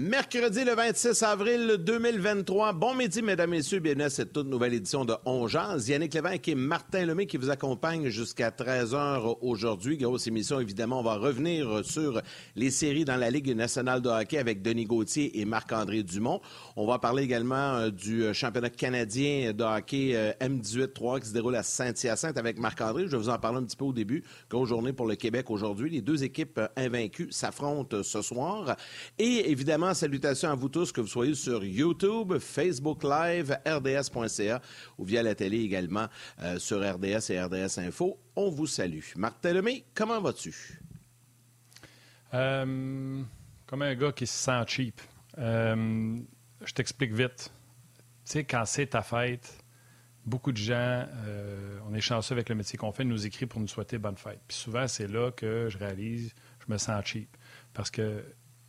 Mercredi le 26 avril 2023. Bon midi, mesdames, messieurs. Bienvenue à cette toute nouvelle édition de Ongeance. Yannick Lévesque et Martin Lemay qui vous accompagnent jusqu'à 13h aujourd'hui. Grosse émission, évidemment. On va revenir sur les séries dans la Ligue nationale de hockey avec Denis Gauthier et Marc-André Dumont. On va parler également euh, du championnat canadien de hockey euh, M18-3 qui se déroule à Saint-Hyacinthe avec Marc-André. Je vais vous en parler un petit peu au début. Grosse journée pour le Québec aujourd'hui. Les deux équipes invaincues s'affrontent ce soir. Et évidemment, salutations à vous tous, que vous soyez sur YouTube, Facebook Live, RDS.ca ou via la télé également euh, sur RDS et RDS Info. On vous salue. Marc Tellemé, comment vas-tu? Euh, comme un gars qui se sent cheap. Euh, je t'explique vite. Tu sais, quand c'est ta fête, beaucoup de gens, on est chanceux avec le métier qu'on fait, nous écrit pour nous souhaiter bonne fête. Puis souvent, c'est là que je réalise, je me sens cheap. Parce que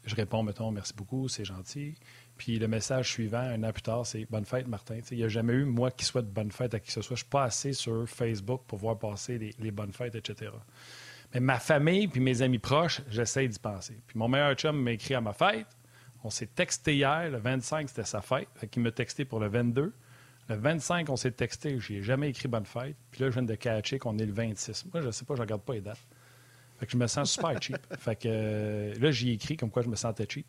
je réponds, mettons, merci beaucoup, c'est gentil. Puis le message suivant, un an plus tard, c'est Bonne fête, Martin. il n'y a jamais eu, moi, qui souhaite bonne fête à qui que ce soit. Je ne suis pas assez sur Facebook pour voir passer les, bonnes fêtes, etc. Mais ma famille puis mes amis proches, j'essaie d'y penser. Puis mon meilleur chum m'a écrit à ma fête. On s'est texté hier, le 25, c'était sa fête. Fait il m'a texté pour le 22. Le 25, on s'est texté, je n'ai jamais écrit bonne fête. Puis là, je viens de catcher qu'on est le 26. Moi, je ne sais pas, je ne regarde pas les dates. Fait que je me sens super cheap. Fait que euh, là, j'y écrit comme quoi je me sentais cheap.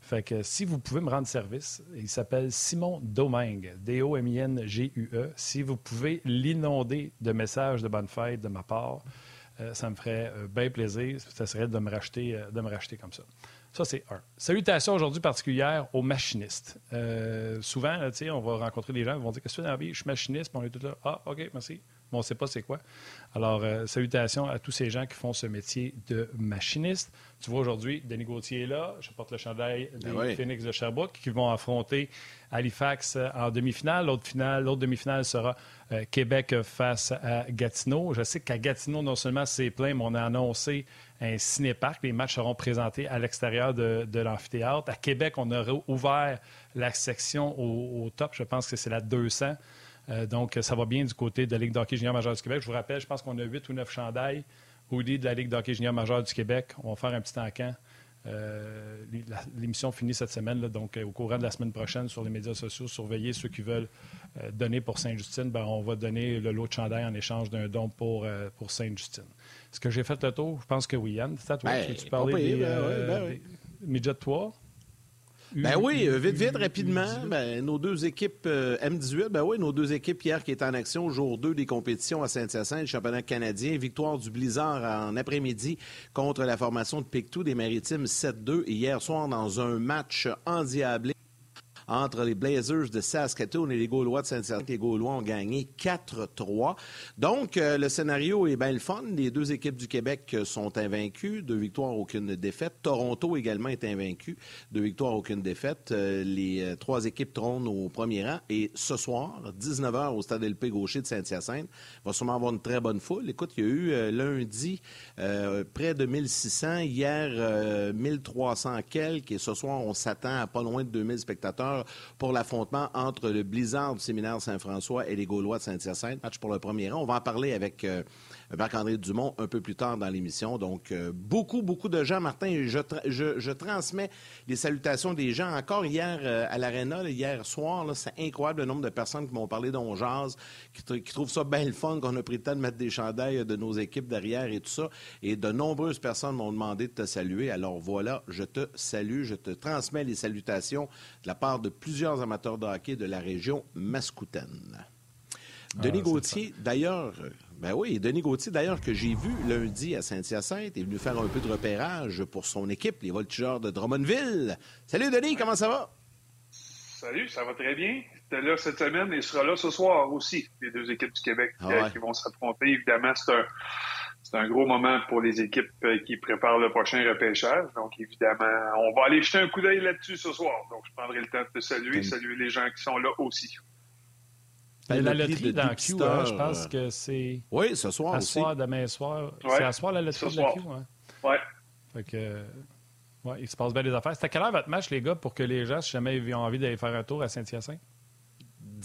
Fait que si vous pouvez me rendre service, il s'appelle Simon Domingue, D-O-M-I-N-G-U-E. Si vous pouvez l'inonder de messages de bonne fête de ma part, euh, ça me ferait euh, bien plaisir. Ça serait de me racheter, de me racheter comme ça. Ça, c'est un. Salutations aujourd'hui particulière aux machinistes. souvent, on va rencontrer des gens qui vont dire Qu'est-ce que tu fais dans la vie? Je suis machiniste, puis on est tout là. Ah, OK, merci on ne sait pas c'est quoi. Alors, euh, salutations à tous ces gens qui font ce métier de machiniste. Tu vois, aujourd'hui, Denis Gauthier est là. Je porte le chandail ben des Phoenix de Sherbrooke qui vont affronter Halifax euh, en demi-finale. L'autre finale, l'autre demi-finale sera euh, Québec face à Gatineau. Je sais qu'à Gatineau, non seulement c'est plein, mais on a annoncé un cinéparc. Les matchs seront présentés à l'extérieur de, l'amphithéâtre. À Québec, on a ouvert la section au, au top. Je pense que c'est la 200. Euh, donc, ça va bien du côté de la Ligue d'hockey junior majeure du Québec. Je vous rappelle, je pense qu'on a 8 ou 9 chandails hoodie de la Ligue d'hockey junior majeure du Québec. On va faire un petit encamp. Euh, l'émission finit cette semaine, donc euh, au courant de la semaine prochaine sur les médias sociaux, surveillez ceux qui veulent donner pour Sainte-Justine. Ben, on va donner le lot de chandail en échange d'un don pour, pour Sainte-Justine. Est-ce que j'ai fait le tour? Je pense que oui, Yann. C'est à toi. Ben, tu parler des, ben, ben, ben oui, euh, vite, vite, rapidement. Ben, nos deux équipes euh, M18, ben oui, nos deux équipes hier qui étaient en action, jour 2 des compétitions à Saint-Hyacinthe, championnat canadien. Victoire du Blizzard en après-midi contre la formation de Pictou des Maritimes 7-2. Hier soir, dans un match endiablé entre les Blazers de Saskatoon et les Gaulois de Saint-Hyacinthe. Les Gaulois ont gagné 4-3. Donc, euh, le scénario est bien le fun. Les deux équipes du Québec sont invaincues, deux victoires, aucune défaite. Toronto également est invaincu, deux victoires, aucune défaite. Euh, les euh, trois équipes trônent au premier rang. Et ce soir, 19h au Stade LP Gaucher de Saint-Hyacinthe, va sûrement avoir une très bonne foule. Écoute, il y a eu lundi près de 1600, hier 1300 quelques, et ce soir, on s'attend à pas loin de 2000 spectateurs pour l'affrontement entre le Blizzard du séminaire Saint-François et les Gaulois de Saint-Hyacinthe. Match pour le premier rang. On va en parler avec euh, Marc-André Dumont un peu plus tard dans l'émission. Donc, euh, beaucoup, beaucoup de gens. Martin, je, transmets les salutations des gens. Encore hier euh, à l'Arena, hier soir, c'est incroyable le nombre de personnes qui m'ont parlé d'Onjaz, qui, qui trouvent ça bien le fun qu'on a pris le temps de mettre des chandails de nos équipes derrière et tout ça. Et de nombreuses personnes m'ont demandé de te saluer. Alors voilà, je te salue, je te transmets les salutations de la part de plusieurs amateurs de hockey de la région mascoutaine. Denis ah, Gauthier, d'ailleurs, ben oui, Denis Gauthier, d'ailleurs, que j'ai vu lundi à Saint-Hyacinthe, est venu faire un peu de repérage pour son équipe, les Voltigeurs de Drummondville. Salut Denis, comment ça va? Salut, ça va très bien. C'était là cette semaine et sera là ce soir aussi, les deux équipes du Québec ah euh, qui vont s'affronter. Évidemment, c'est un, c'est un gros moment pour les équipes euh, qui préparent le prochain repêchage. Donc, évidemment, on va aller jeter un coup d'œil là-dessus ce soir. Donc, je prendrai le temps de te saluer, saluer les gens qui sont là aussi. Ben, la loterie dans Q, hein, je pense que c'est. Oui, ce soir aussi. soir, demain soir. C'est à soir la loterie de la Q. Hein? Oui. Fait que. Ouais, il se passe bien des affaires. C'était à quelle heure votre match, les gars, pour que les gens, si jamais ils ont envie d'aller faire un tour à Saint-Hyacinthe?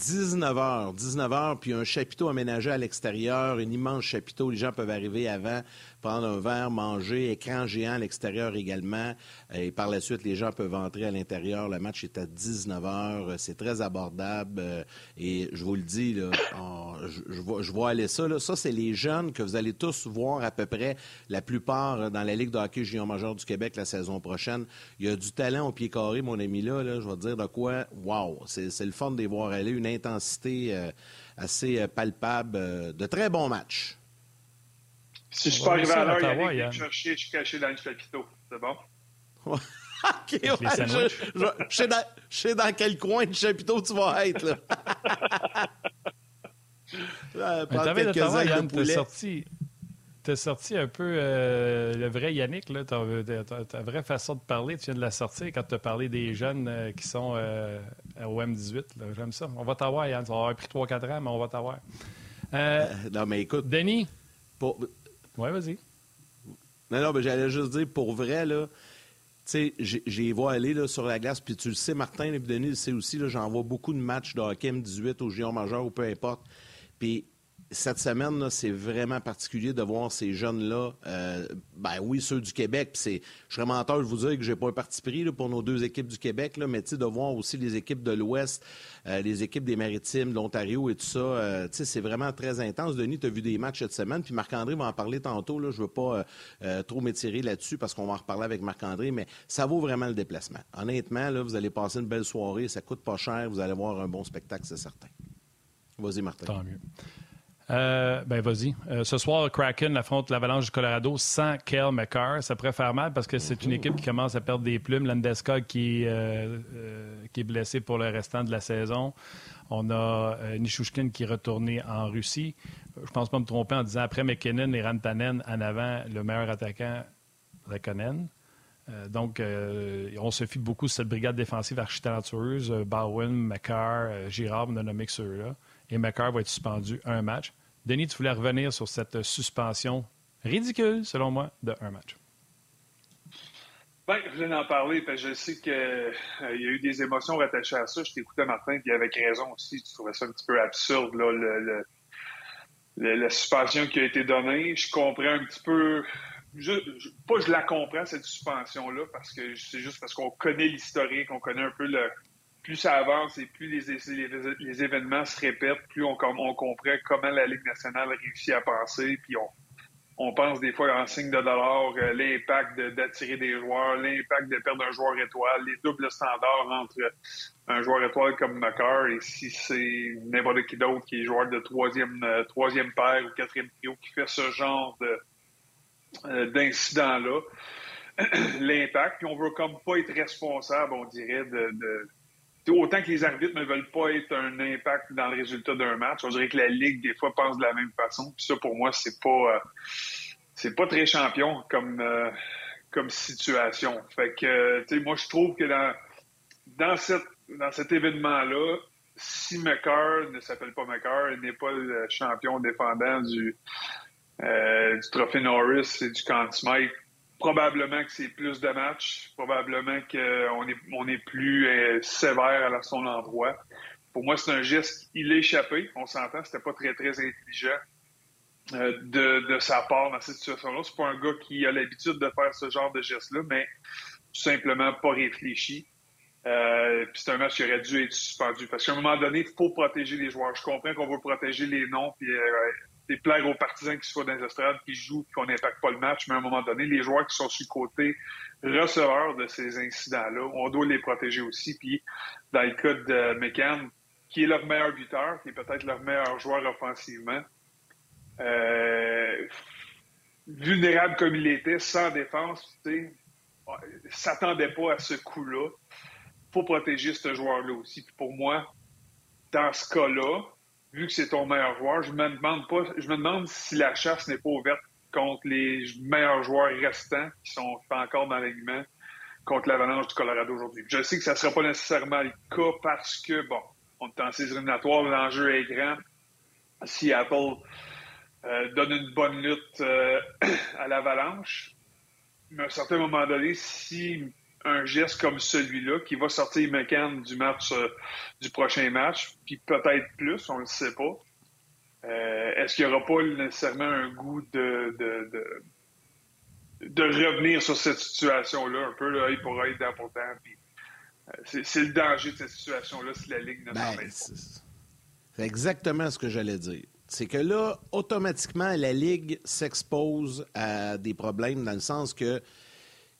19h, 19h, puis un chapiteau aménagé à l'extérieur, un immense chapiteau. Les gens peuvent arriver avant prendre un verre, manger, écran géant à l'extérieur également. Et par la suite, les gens peuvent entrer à l'intérieur. Le match est à 19 h. C'est très abordable. Et je vous le dis, je, vois, aller ça. Ça, c'est les jeunes que vous allez tous voir à peu près la plupart dans la Ligue de hockey junior majeur du Québec la saison prochaine. Il y a du talent au pied carré, mon ami là. je vais dire de quoi. Wow! C'est le fun de les voir aller. Une intensité euh, assez euh, palpable. Euh, de très bons matchs. Si je suis pas arrivé à l'heure, il y a chercher, je suis caché dans le chapiteau. C'est bon? OK, je, sais dans, dans, quel coin du chapiteau tu vas être. Là. là t'avais d'Ottawa, Yann, t'es sorti, t'es sorti un peu euh, le vrai Yannick, là, ta, vraie façon de parler. Tu viens de la sortir quand tu as parlé des jeunes euh, qui sont euh, au M18. J'aime ça. On va t'avoir, Yann. Ça va avoir pris 3-4 ans, mais on va t'avoir. non, mais écoute. Denis? Pour... Oui, vas-y. Non, non, mais j'allais juste dire, pour vrai, là, tu sais, j'ai vu aller là, sur la glace, puis tu le sais, Martin, et Denis le sait aussi, j'en vois beaucoup de matchs de hockey M18 au géant majeur ou peu importe. Puis cette semaine, c'est vraiment particulier de voir ces jeunes-là. Euh, ben oui, ceux du Québec. Je serais menteur de vous dire que j'ai pas un parti pris pour nos deux équipes du Québec, mais de voir aussi les équipes de l'Ouest, euh, les équipes des Maritimes, de l'Ontario et tout ça. Euh, c'est vraiment très intense. Denis, tu as vu des matchs cette semaine, puis Marc-André va en parler tantôt. Là, je veux pas trop m'étirer là-dessus parce qu'on va en reparler avec Marc-André, mais ça vaut vraiment le déplacement. Honnêtement, vous allez passer une belle soirée, ça coûte pas cher, vous allez voir un bon spectacle, c'est certain. Vas-y, Martin. Tant mieux. Euh, ben, vas-y. Euh, ce soir, Kraken affronte l'Avalanche du Colorado sans Kel McCarr. Ça pourrait faire mal parce que c'est une équipe qui commence à perdre des plumes. Landeska qui, euh, qui est blessé pour le restant de la saison. On a Nishushkin qui est retourné en Russie. Je pense pas me tromper en disant après McKinnon et Rantanen en avant, le meilleur attaquant, Rekonen. donc, on se fie beaucoup sur cette brigade défensive archi-talentueuse. Bowen, McCarr, Girard, on a nommé que ceux-là. Et McCarr va être suspendu un match. Denis, tu voulais revenir sur cette suspension ridicule, selon moi, de un match. Bien, je viens d'en parler, parce que je sais qu'il euh, y a eu des émotions rattachées à ça. Je t'écoutais, Martin, puis avec raison aussi. Tu trouvais ça un petit peu absurde, là, le, la suspension qui a été donnée. Je comprends un petit peu. Je, pas je la comprends, cette suspension-là, parce que c'est juste parce qu'on connaît l'historique, on connaît un peu le, plus ça avance et plus les, événements se répètent, plus on, comprend comment la Ligue nationale réussit à penser, puis on, pense des fois en signe de dollar euh, l'impact d'attirer des joueurs, l'impact de perdre un joueur étoile, les doubles standards entre un joueur étoile comme McCarr et si c'est n'importe qui d'autre qui est joueur de troisième, euh, troisième paire ou quatrième trio qui fait ce genre euh, d'incident-là, l'impact, puis on veut comme pas être responsable, on dirait, de autant que les arbitres ne veulent pas être un impact dans le résultat d'un match, on dirait que la Ligue, des fois, pense de la même façon. Puis ça, pour moi, c'est pas euh, c'est pas très champion comme, euh, comme situation. Fait que, tu sais, moi, je trouve que dans, dans, cette, dans cet événement-là, si McCarr ne s'appelle pas il n'est pas le champion défendant du, euh, du trophée Norris et du Conn Smythe, probablement que c'est plus de matchs, probablement qu'on est, on est plus euh, sévère à son endroit. Pour moi, c'est un geste, il est échappé, on s'entend, c'était pas très, très intelligent euh, de, sa part dans cette situation-là. C'est pas un gars qui a l'habitude de faire ce genre de geste-là, mais tout simplement pas réfléchi. Euh, puis c'est un match qui aurait dû être suspendu. Parce qu'à un moment donné, il faut protéger les joueurs. Je comprends qu'on veut protéger les noms, puis des plaire aux partisans qui soient dans les estrades, qui jouent, qu'on n'impacte pas le match, mais à un moment donné, les joueurs qui sont sur le côté receveurs de ces incidents-là, on doit les protéger aussi. Puis, dans le cas de McCann, qui est leur meilleur buteur, qui est peut-être leur meilleur joueur offensivement, euh, vulnérable comme il était, sans défense, tu s'attendait pas à ce coup-là. faut protéger ce joueur-là aussi. Puis pour moi, dans ce cas-là, vu que c'est ton meilleur joueur, je me demande pas, je me demande si la chasse n'est pas ouverte contre les meilleurs joueurs restants qui sont encore dans l'alignement contre l'Avalanche du Colorado aujourd'hui. Je sais que ça ne sera pas nécessairement le cas parce que, bon, on est en saison éliminatoire, l'enjeu est grand. Si Apple euh, donne une bonne lutte euh, à l'Avalanche, mais à un certain moment donné, si un geste comme celui-là qui va sortir McCann du match euh, du prochain match, puis peut-être plus, on ne le sait pas. Euh, est-ce qu'il n'y aura pas nécessairement un goût de, de, de revenir sur cette situation-là, un peu œil pour œil, dent pour dent. c'est le danger de cette situation-là si la Ligue ne ben, C'est exactement ce que j'allais dire. C'est que là, automatiquement, la Ligue s'expose à des problèmes dans le sens que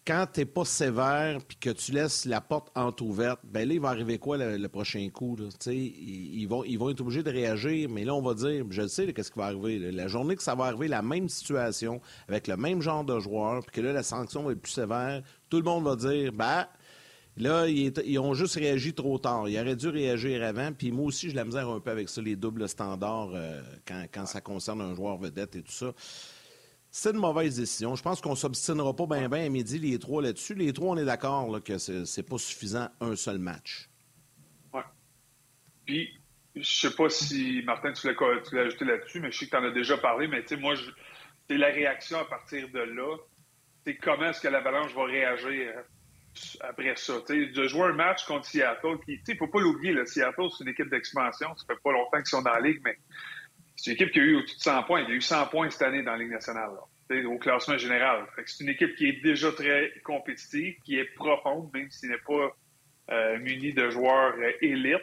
quand tu n'es pas sévère puis que tu laisses la porte entrouverte, ben là, il va arriver quoi le, prochain coup? Ils, vont, ils vont être obligés de réagir, mais là, on va dire, je le sais, qu'est-ce qui va arriver. La journée que ça va arriver, la même situation, avec le même genre de joueur, puis que là, la sanction va être plus sévère, tout le monde va dire, ben, Là, ils, ont juste réagi trop tard. Ils auraient dû réagir avant. Puis moi aussi, je la misère un peu avec ça, les doubles standards, euh, quand, quand, ça concerne un joueur vedette et tout ça. C'est une mauvaise décision. Je pense qu'on ne s'obstinera pas bien bien à midi, les trois là-dessus. Les trois, on est d'accord que c'est pas suffisant un seul match. Oui. Puis, je sais pas si, Martin, tu l'as ajouté là-dessus, mais je sais que tu en as déjà parlé, mais tu sais, moi, c'est la réaction à partir de là. C'est comment est-ce que l'Avalanche va réagir après ça? de jouer un match contre Seattle, il ne faut pas l'oublier, Seattle, c'est une équipe d'expansion. Ça fait pas longtemps qu'ils sont dans la Ligue, mais c'est une équipe qui a eu au-dessus de 100 points. Il y a eu 100 points cette année dans la Ligue nationale, au classement général. C'est une équipe qui est déjà très compétitive, qui est profonde, même s'il n'est pas euh, munie de joueurs euh, élites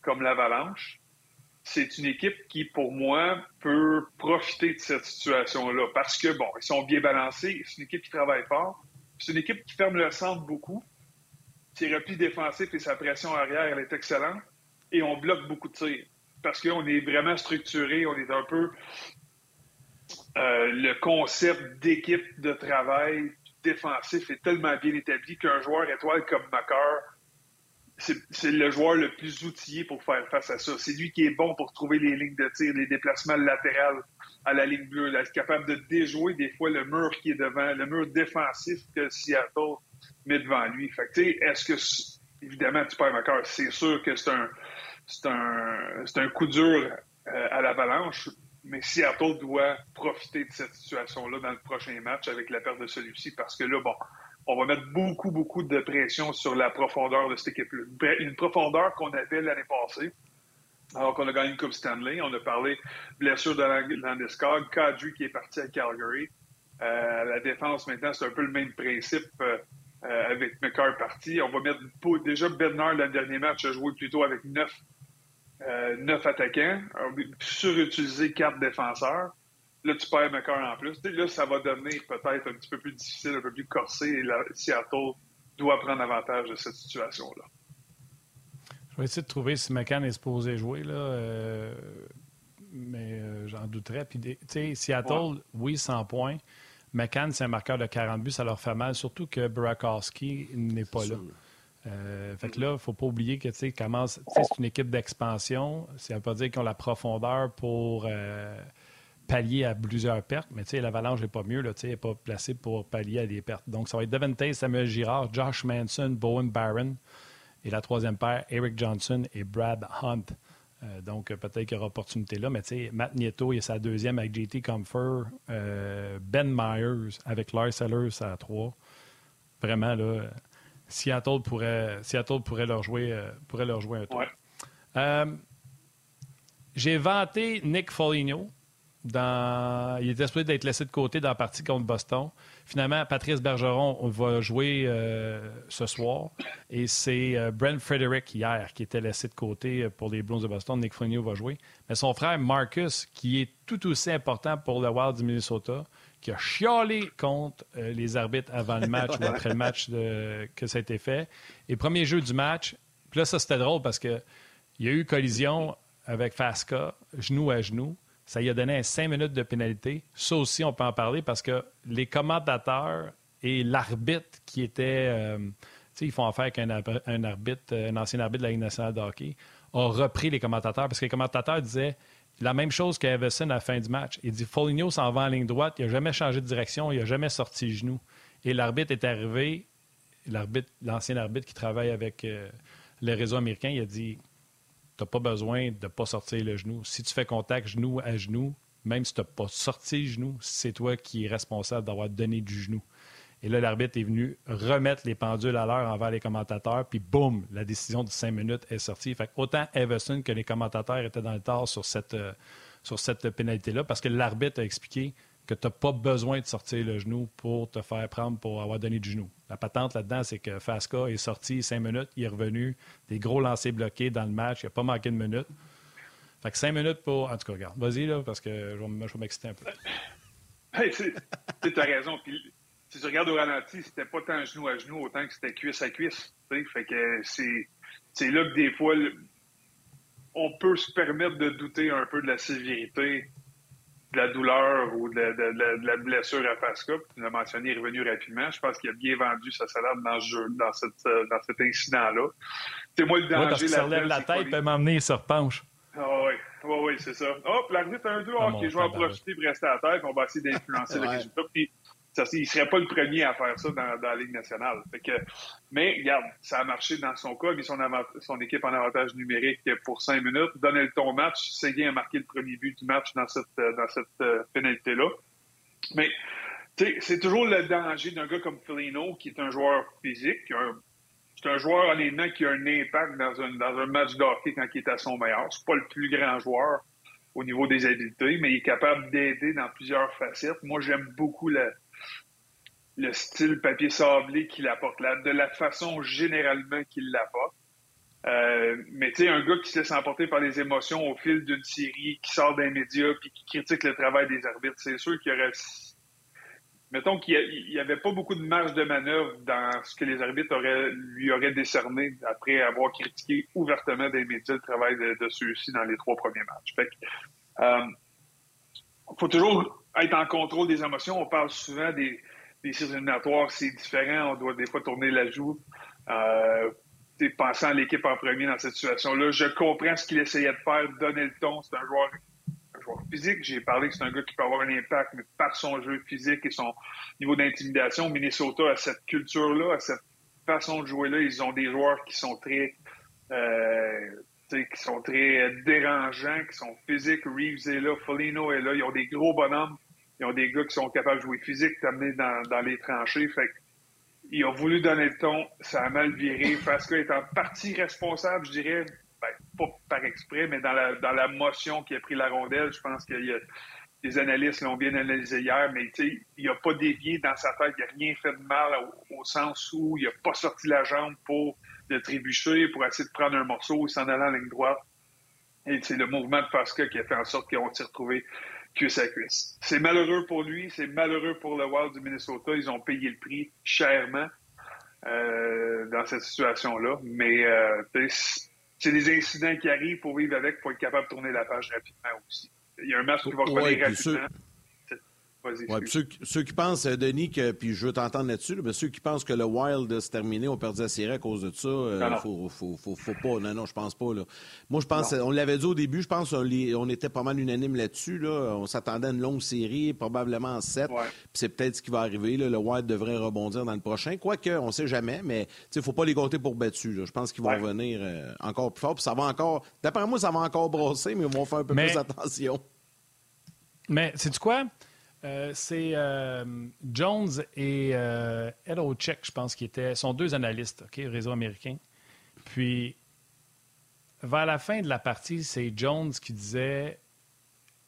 comme l'Avalanche. C'est une équipe qui, pour moi, peut profiter de cette situation-là parce que, bon, ils sont bien balancés. C'est une équipe qui travaille fort. C'est une équipe qui ferme le centre beaucoup. Ses replis défensifs et sa pression arrière, elle est excellente. Et on bloque beaucoup de tirs parce qu'on est vraiment structuré, on est un peu euh, le concept d'équipe de travail défensif est tellement bien établi qu'un joueur étoile comme Macar, c'est le joueur le plus outillé pour faire face à ça. C'est lui qui est bon pour trouver les lignes de tir, les déplacements latéraux à la ligne bleue, capable de déjouer des fois le mur qui est devant, le mur défensif que Seattle met devant lui. Fait que, est-ce que, évidemment, tu perds Macar, c'est sûr que c'est un, c'est un, un coup dur euh, à l'avalanche, mais Seattle doit profiter de cette situation-là dans le prochain match avec la perte de celui-ci parce que là, bon, on va mettre beaucoup, beaucoup de pression sur la profondeur de cette équipe-là. Une profondeur qu'on avait l'année passée, alors qu'on a gagné une Coupe Stanley. On a parlé blessure de Landeskog, Kadri qui est parti à Calgary. Euh, la défense, maintenant, c'est un peu le même principe euh, avec McCarr parti. On va mettre déjà Bednar, le dernier match, a joué plutôt avec neuf euh, neuf attaquants, surutiliser quatre défenseurs. Là, tu perds McCarr en plus. Là, ça va devenir peut-être un petit peu plus difficile, un peu plus corsé, et Seattle doit prendre avantage de cette situation-là. Je vais essayer de trouver si McCann est supposé jouer, là, euh, mais euh, j'en douterais. Puis, Seattle, oui, 100 points. McCann, c'est un marqueur de 40 buts, ça leur fait mal, surtout que Burakovsky n'est pas là. Euh, fait que là, il ne faut pas oublier que c'est une équipe d'expansion. Ça ne veut pas dire qu'ils ont la profondeur pour euh, pallier à plusieurs pertes, mais l'Avalanche n'est pas mieux. Elle n'est pas placée pour pallier à des pertes. Donc, ça va être Devante, Samuel Girard, Josh Manson, Bowen Barron et la troisième paire, Eric Johnson et Brad Hunt. Euh, donc, peut-être qu'il y aura opportunité là, mais Matt Nieto, il a sa deuxième avec JT Comfer, Ben Myers avec Lars Sellers à trois. Vraiment, là Seattle pourrait, Seattle pourrait, leur, jouer, euh, pourrait leur jouer un tour. Euh, j'ai vanté Nick Foligno. Dans... Il était supposé d'être laissé de côté dans la partie contre Boston. Finalement, Patrice Bergeron va jouer euh, ce soir. Et c'est Brent Frederick hier qui était laissé de côté pour les Blues de Boston. Nick Foligno va jouer. Mais son frère Marcus, qui est tout aussi important pour le Wild du Minnesota, qui a chialé contre euh, les arbitres avant le match ou après le match que ça a été fait. Et premier jeu du match, puis là, ça c'était drôle parce qu'il y a eu collision avec Fasca, genou à genou. Ça y a donné cinq minutes de pénalité. Ça aussi, on peut en parler parce que les commentateurs et l'arbitre qui était. Euh, tu sais, ils font affaire avec un, arbitre, un ancien arbitre de la Ligue nationale de hockey, a repris les commentateurs parce que les commentateurs disaient la même chose qu'Everson à la fin du match. Il dit Foligno s'en va en ligne droite, il n'a jamais changé de direction, il n'a jamais sorti genou. Et l'arbitre est arrivé, l'arbitre, l'ancien arbitre qui travaille avec euh, le réseau américain, il a dit n'as pas besoin de ne pas sortir le genou. Si tu fais contact genou à genou, même si tu n'as pas sorti le genou, c'est toi qui es responsable d'avoir donné du genou. Et là, l'arbitre est venu remettre les pendules à l'heure envers les commentateurs, puis boum, la décision de cinq minutes est sortie. Fait autant Everson que les commentateurs étaient dans le tort sur cette, euh, sur cette pénalité-là, parce que l'arbitre a expliqué que tu n'as pas besoin de sortir le genou pour te faire prendre pour avoir donné du genou. La patente là-dedans, c'est que Fasca est sorti cinq minutes, il est revenu, des gros lancers bloqués dans le match, il n'a pas manqué de minutes. Fait que cinq minutes pour. En tout cas, regarde, vas-y, là, parce que je vais, m'exciter un peu. tu as raison. Puis, si tu regardes au ralenti, c'était pas tant genou à genou, autant que c'était cuisse à cuisse. Fait que c'est là que des fois, on peut se permettre de douter un peu de la sévérité de la douleur ou de la, blessure à Pasca. Tu l'as mentionné, il est revenu rapidement. Je pense qu'il a bien vendu sa salade dans ce jeu, dans, cette, euh, dans cet incident-là. C'est moi le danger. Ouais, parce qu'il se relève la tête, peut m'emmener, il se repenche. Ah oui, oui, oui, c'est ça. Hop, l'arbitre un 2, ok, je vais en profiter pour rester à la tête, on va essayer d'influencer le résultat. Puis il ne serait pas le premier à faire ça dans, la Ligue nationale. mais regarde, ça a marché dans son cas, il a mis son, son, équipe en avantage numérique pour cinq minutes, donné le ton match, Seguin a marqué le premier but du match dans cette, euh, pénalité-là. Mais c'est toujours le danger d'un gars comme Felino, qui est un joueur physique, c'est un joueur honnêtement qui a un impact dans un, match d'hockey quand il est à son meilleur. C'est pas le plus grand joueur au niveau des habiletés, mais il est capable d'aider dans plusieurs facettes. Moi, j'aime beaucoup la, le style papier sablé qu'il apporte, là, de la façon généralement qu'il l'apporte. Euh, mais tu sais, un gars qui se laisse emporter par les émotions au fil d'une série, qui sort d'un média, puis qui critique le travail des arbitres, c'est sûr qu'il y aurait... Mettons qu'il n'y avait pas beaucoup de marge de manœuvre dans ce que les arbitres auraient, lui auraient décerné après avoir critiqué ouvertement des médias le travail de, ceux-ci dans les trois premiers matchs. Fait que, euh, faut toujours être en contrôle des émotions. On parle souvent des, les séries éliminatoires, c'est différent. On doit des fois tourner la joue. Euh, pensant à l'équipe en premier dans cette situation-là, je comprends ce qu'il essayait de faire, donner le ton. C'est un joueur, un joueur physique. J'ai parlé que c'est un gars qui peut avoir un impact, mais par son jeu physique et son niveau d'intimidation, Minnesota a cette culture-là, a cette façon de jouer-là. Ils ont des joueurs qui sont très, euh, qui sont très dérangeants, qui sont physiques. Reeves est là, Folino est là. Ils ont des gros bonhommes ils ont des gars qui sont capables de jouer physique, t'amener dans, les tranchées. Fait ils ont voulu donner le ton, ça a mal viré. Fasca est en partie responsable, je dirais, ben, pas par exprès, mais dans la, motion qui a pris la rondelle. Je pense que les analystes l'ont bien analysé hier, mais il n'a pas dévié dans sa tête, il n'a rien fait de mal au, sens où il n'a pas sorti la jambe pour le trébucher, pour essayer de prendre un morceau, il s'en allait en ligne droite. Et c'est le mouvement de Fasca qui a fait en sorte qu'on s'est retrouvé cuisse à cuisse. C'est malheureux pour lui, c'est malheureux pour le Wild du Minnesota. Ils ont payé le prix chèrement euh, dans cette situation-là. Mais euh, c'est des incidents qui arrivent pour vivre avec, pour être capable de tourner la page rapidement aussi. Il y a un match qui va revenir rapidement. Ouais, ceux, qui pensent, euh, Denis, que, puis je veux t'entendre là-dessus, mais ceux qui pensent que le Wild se terminé, on perdu la série à cause de ça, euh, faut, faut, faut, faut, pas. Non, non, je pense pas. Là. Moi, je pense, on l'avait dit au début, je pense qu'on on était pas mal unanime là-dessus. Là. On s'attendait à une longue série, probablement en sept. Puis c'est peut-être ce qui va arriver. Là. Le Wild devrait rebondir dans le prochain. Quoique, on sait jamais, mais il ne faut pas les compter pour battus. Je pense qu'ils vont revenir euh, encore plus fort. Puis ça va encore. D'après moi, ça va encore brosser, mais ils vont faire un peu plus attention. Mais, c'est quoi? Euh, c'est euh, Jones et euh, Ed je pense, qui étaient, sont deux analystes, OK, réseau américain. Puis, vers la fin de la partie, c'est Jones qui disait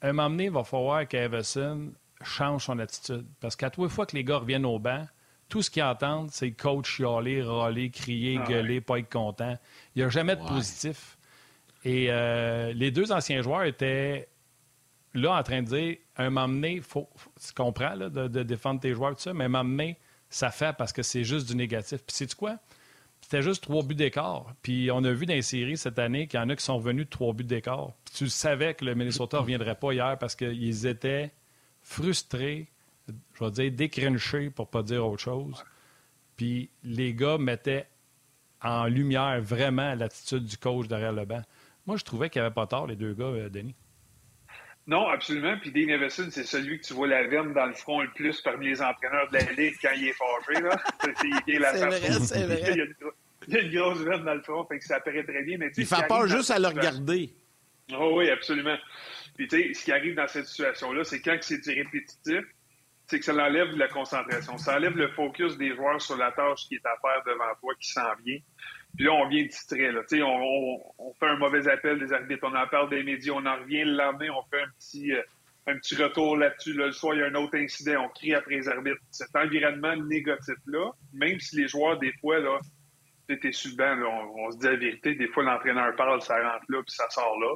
un moment donné, il va falloir qu'Everson change son attitude. Parce qu'à les fois que les gars reviennent au banc, tout ce qu'ils entendent, c'est coach chialer, râler, crier, ah gueuler, pas être content. Il n'y a jamais de positif. Et les deux anciens joueurs étaient là en train de dire, un moment donné, faut, tu comprends de, défendre tes joueurs, mais un moment donné, ça fait parce que c'est juste du négatif. Puis sais-tu quoi? C'était juste trois buts d'écart. Puis on a vu dans les séries cette année qu'il y en a qui sont venus de trois buts d'écart. tu savais que le Minnesota ne reviendrait pas hier parce qu'ils étaient frustrés, je vais dire décrinchés pour pas dire autre chose. Puis les gars mettaient en lumière vraiment l'attitude du coach derrière le banc. Moi, je trouvais qu'il n'y avait pas tort, les deux gars, euh, Denis. Non, absolument. Puis Dean Everson, c'est celui que tu vois la veine dans le front le plus parmi les entraîneurs de la Ligue quand il est fâché. Là. c'est la vrai, c'est vrai. Il y, a une, il y, a une, grosse veine dans le front, fait que ça apparaît très bien. Mais, il fait peur juste à le regarder. Oh, oui, absolument. Puis tu sais, ce qui arrive dans cette situation-là, c'est quand c'est du répétitif, c'est que ça enlève la concentration. Ça enlève le focus des joueurs sur la tâche qui est à faire devant toi, qui s'en vient. Puis là, on vient distrait. Là. On, on, fait un mauvais appel des arbitres. On en parle des médias. On en revient le. On fait un petit, euh, un petit retour là-dessus. le soir, il y a un autre incident, on crie après les arbitres. Cet environnement négatif-là, même si les joueurs, des fois, là, tu es sur le banc, on, se dit la vérité, des fois, l'entraîneur parle, ça rentre là, puis ça sort là.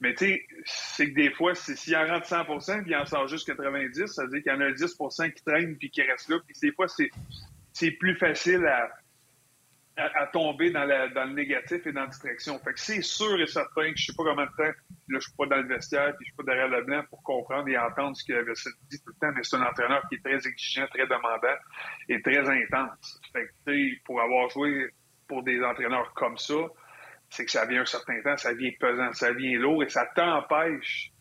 Mais tu sais, c'est que des fois, s'il en rentre 100% puis il en sort juste 90 ça veut dire qu'il y en a 10% qui traîne puis qui reste là. Puis des fois, c'est plus facile à, à, tomber dans, le négatif et dans la distraction. Fait que c'est sûr et certain que je sais pas comment de temps, là, je suis pas dans le vestiaire puis je suis pas derrière le blanc pour comprendre et entendre ce qu'il avait dit tout le temps, mais c'est un entraîneur qui est très exigeant, très demandant et très intense. Fait que, pour avoir joué pour des entraîneurs comme ça, c'est que ça vient un certain temps, ça vient pesant, ça vient lourd et ça t'empêche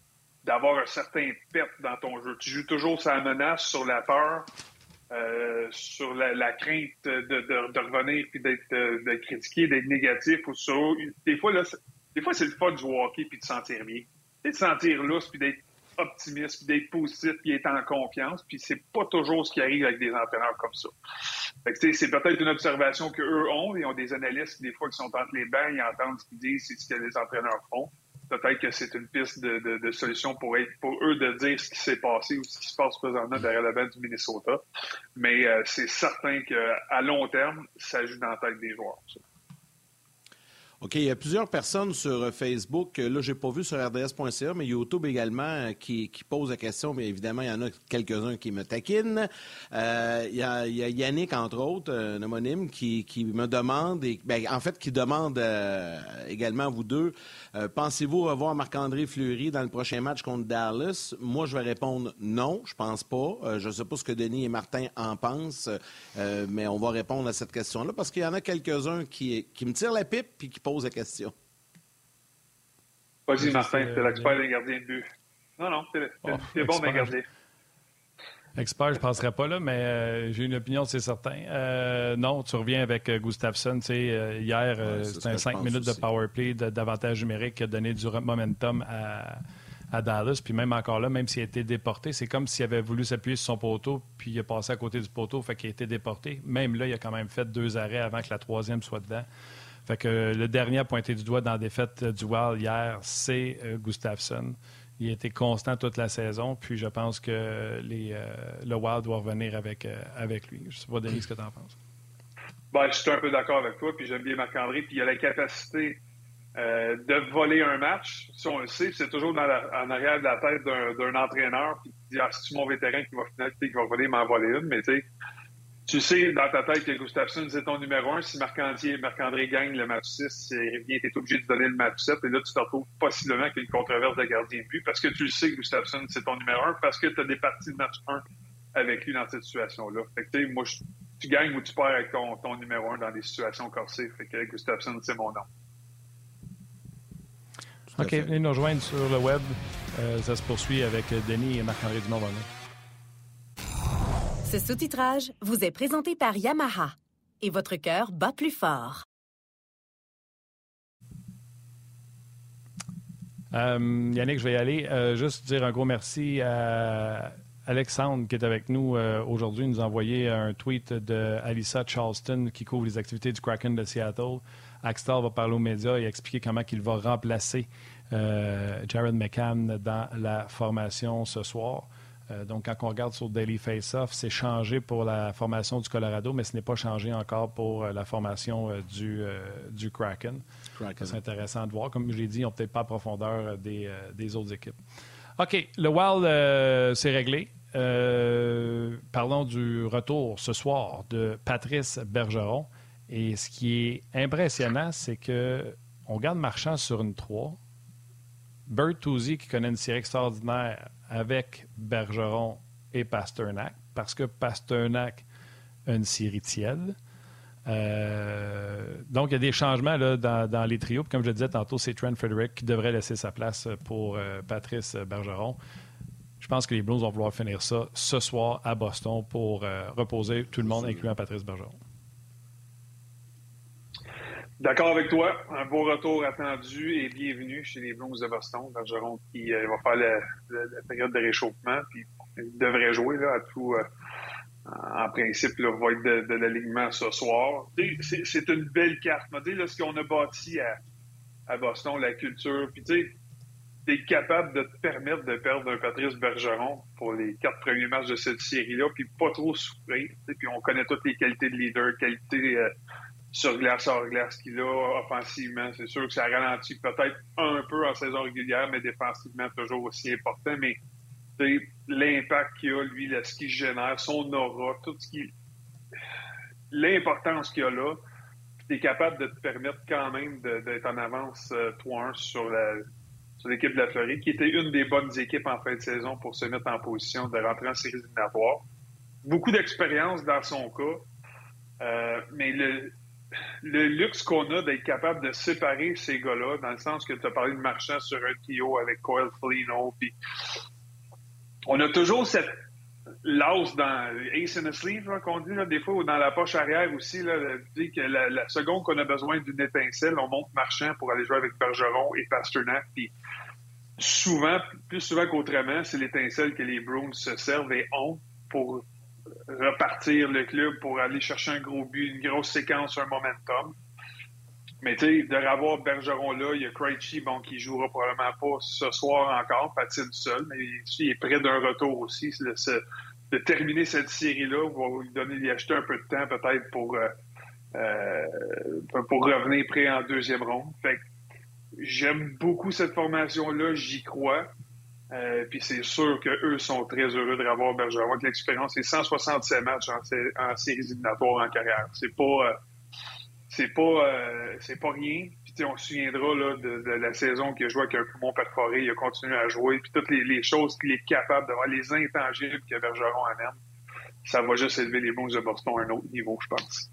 d'avoir un certain perte dans ton jeu. Tu joues toujours la menace, sur la peur, euh, sur la, crainte de, revenir puis d'être critiqué, d'être négatif ou sur. Des fois, là, des fois, c'est le fun de au hockey puis de sentir bien. De sentir lousse puis d'être optimiste, puis d'être positif, puis d'être en confiance. Puis c'est pas toujours ce qui arrive avec des entraîneurs comme ça. c'est peut-être une observation qu'eux ont. Ils ont des analystes, des fois, qui sont entre les bancs, ils entendent ce qu'ils disent, c'est ce que les entraîneurs font. Peut-être que c'est une piste de, solution pour, être, pour eux de dire ce qui s'est passé ou ce qui se passe présentement derrière la bande du Minnesota. Mais euh, c'est certain qu'à long terme, ça joue dans la tête des joueurs. OK, il y a plusieurs personnes sur euh, Facebook. Euh, là, je n'ai pas vu sur rds.ca, mais YouTube également euh, qui, qui posent la question. Mais évidemment, il y en a quelques-uns qui me taquinent. il, y a, Yannick, entre autres, un homonyme, qui, me demande, et, ben, en fait, qui demande également à vous deux, pensez-vous revoir Marc-André Fleury dans le prochain match contre Dallas? Moi, je vais répondre non, je pense pas. je ne sais pas ce que Denis et Martin en pensent, mais on va répondre à cette question-là parce qu'il y en a quelques-uns qui, me tirent la pipe et qui la question. Vas-y, Martin, t'es l'expert des gardiens de but. Non, non, t'es oh, bon des gardiens. Expert, je ne penserais pas là, mais euh, j'ai une opinion, c'est certain. Euh, non, tu reviens avec euh, Gustafsson. Tu sais, hier, c'était un 5 minutes de power play d'avantage numérique qui a donné du momentum à, à, Dallas. Puis même encore là, même s'il a été déporté, c'est comme s'il avait voulu s'appuyer sur son poteau, puis il a passé à côté du poteau, fait qu'il a été déporté. Même là, il a quand même fait deux arrêts avant que la troisième soit dedans. Fait que le dernier à pointer du doigt dans la défaite du Wild hier, c'est euh, Gustafsson. Il a été constant toute la saison, puis je pense que les, euh, le Wild doit revenir avec, euh, avec lui. Je ne sais pas, Denis, ce que tu en penses. Ben, je suis un peu d'accord avec toi, puis j'aime bien Marc-André, puis il a la capacité de voler un match. Si on le sait, c'est toujours en arrière de la tête d'un entraîneur, puis il dit ah, c'est mon vétéran qui va finir, qui va voler, m'en voler une, mais tu sais, tu sais dans ta tête que Gustafsson, c'est ton numéro un. Si Marc-André gagne le match 6, bien, tu es obligé de donner le match 7. Et là, tu te retrouves possiblement avec une controverse de gardien de but parce que tu le sais que Gustafsson, c'est ton numéro un parce que tu as des parties de match 1 avec lui dans cette situation-là. Fait que, moi, tu gagnes ou tu perds avec ton, ton numéro un dans des situations corsées. Fait que Gustafsson, c'est mon nom. OK, venez nous rejoindre sur le web. Euh, ça se poursuit avec Denis et Marc-André dumont ce sous-titrage vous est présenté par Yamaha et votre cœur bat plus fort. Euh, Yannick, je vais y aller. Euh, juste dire un gros merci à Alexandre qui est avec nous euh, aujourd'hui. Nous a envoyé un tweet de Alyssa Charleston qui couvre les activités du Kraken de Seattle. Axtal va parler aux médias et expliquer comment il va remplacer Jared McCann dans la formation ce soir. Euh, donc, quand on regarde sur Daily Face-Off, c'est changé pour la formation du Colorado, mais ce n'est pas changé encore pour euh, la formation euh, du, du Kraken. C'est intéressant de voir. Comme je l'ai dit, ils n'ont peut-être pas la profondeur des, des, autres équipes. OK, le Wild, c'est réglé. parlons du retour ce soir de Patrice Bergeron. Et ce qui est impressionnant, c'est que on garde Marchand sur une 3. Bert Toozy, qui connaît une série extraordinaire, avec Bergeron et Pasternak, parce que Pasternak a une série tiède. Euh, donc, il y a des changements là, dans, les trios. comme je disais tantôt, c'est Trent Frederick qui devrait laisser sa place pour euh, Patrice Bergeron. Je pense que les Blues vont vouloir finir ça ce soir à Boston pour euh, reposer tout le monde, incluant Patrice Bergeron. D'accord avec toi. Un beau retour attendu et bienvenue chez les Blues de Boston. Bergeron qui euh, va faire la, période de réchauffement. Puis il devrait jouer là, à tout. Euh, en principe, là, va être de, l'alignement ce soir. C'est une belle carte. Là, ce qu'on a bâti à, Boston, la culture. Puis tu sais, capable de te permettre de perdre un Patrice Bergeron pour les quatre premiers matchs de cette série-là, puis pas trop souffrir. Puis on connaît toutes les qualités de leader, qualités euh, sur glace, hors glace qu'il a offensivement. C'est sûr que ça ralentit peut-être un peu en saison régulière, mais défensivement toujours aussi important. Mais l'impact qu'il a, lui, ce qu'il génère, son aura, tout ce qui. L'importance qu'il a là, tu es capable de te permettre quand même d'être en avance 3-1 euh, sur la l'équipe de la Floride, qui était une des bonnes équipes en fin de saison pour se mettre en position de rentrer en séries éliminatoires. Beaucoup d'expérience dans son cas, euh, mais le, le luxe qu'on a d'être capable de séparer ces gars-là, dans le sens que tu as parlé de marchand sur un trio avec Coyle Felino, puis on a toujours cette l'os dans Ace in the sleeve, qu'on dit, là, des fois, ou dans la poche arrière aussi, là, dit que la, seconde qu'on a besoin d'une étincelle, on monte marchand pour aller jouer avec Bergeron et Pasternak, puis souvent, plus souvent qu'autrement, c'est l'étincelle que les Bruins se servent et ont pour repartir le club, pour aller chercher un gros but, une grosse séquence, un momentum. Mais tu sais, de revoir Bergeron là, il y a Krejci, bon, qui jouera probablement pas ce soir encore, patine seul, mais il est près d'un retour aussi. de terminer cette série-là va lui donner, lui acheter un peu de temps peut-être pour, euh, euh, pour revenir prêt en deuxième ronde. Fait j'aime beaucoup cette formation-là, j'y crois. Euh, puis c'est sûr qu'eux sont très heureux de revoir Bergeron avec l'expérience. C'est 167 matchs en, en séries éliminatoires en carrière. C'est pas c'est pas euh, c'est pas rien. Puis on se souviendra là, de, la saison qu'il a joué avec un poumon perforé, il a continué à jouer, puis toutes les, choses qu'il est capable d'avoir, les intangibles que Bergeron amène, ça va juste élever les Blues de Boston à un autre niveau, je pense.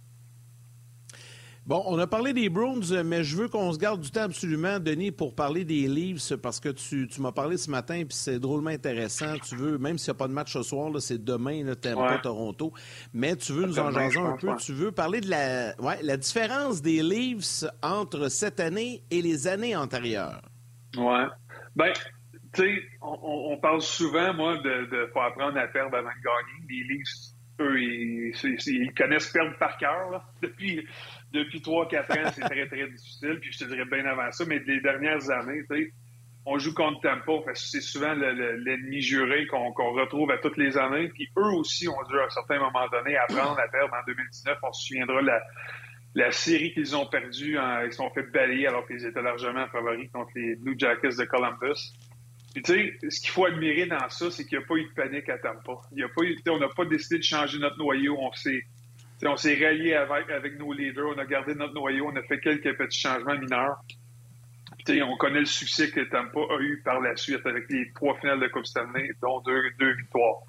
Bon, on a parlé des Bruins, mais je veux qu'on se garde du temps absolument, Denis, pour parler des Leafs, parce que tu, m'as parlé ce matin, puis c'est drôlement intéressant. Tu veux, même s'il n'y a pas de match ce soir, c'est demain, là, pas Toronto, mais tu veux nous en jaser un peu. Tu veux parler de la, ouais, la différence des Leafs entre cette année et les années antérieures. Ouais. Ben, tu sais, on, parle souvent, moi, de, de faut apprendre à perdre avant de gagner. Les Leafs, eux, ils, ils connaissent perdre par cœur, là, depuis depuis 3-4 ans, c'est très, très difficile. Puis je te dirais bien avant ça, mais les dernières années, tu sais, on joue contre Tampa. C'est souvent l'ennemi juré qu'on retrouve à toutes les années. Puis eux aussi ont dû, à un certain moment donné, apprendre à perdre en 2019. On se souviendra la, la série qu'ils ont perdue, ils se sont fait balayer alors qu'ils étaient largement favoris contre les Blue Jackets de Columbus. Puis tu sais, ce qu'il faut admirer dans ça, c'est qu'il n'y a pas eu de panique à Tampa. Il y a pas on n'a pas décidé de changer notre noyau. On s'est on s'est rallié avec, nos leaders, on a gardé notre noyau, on a fait quelques petits changements mineurs. on connaît le succès que Tampa a eu par la suite avec les trois finales de Coupe Stanley, dont deux, victoires.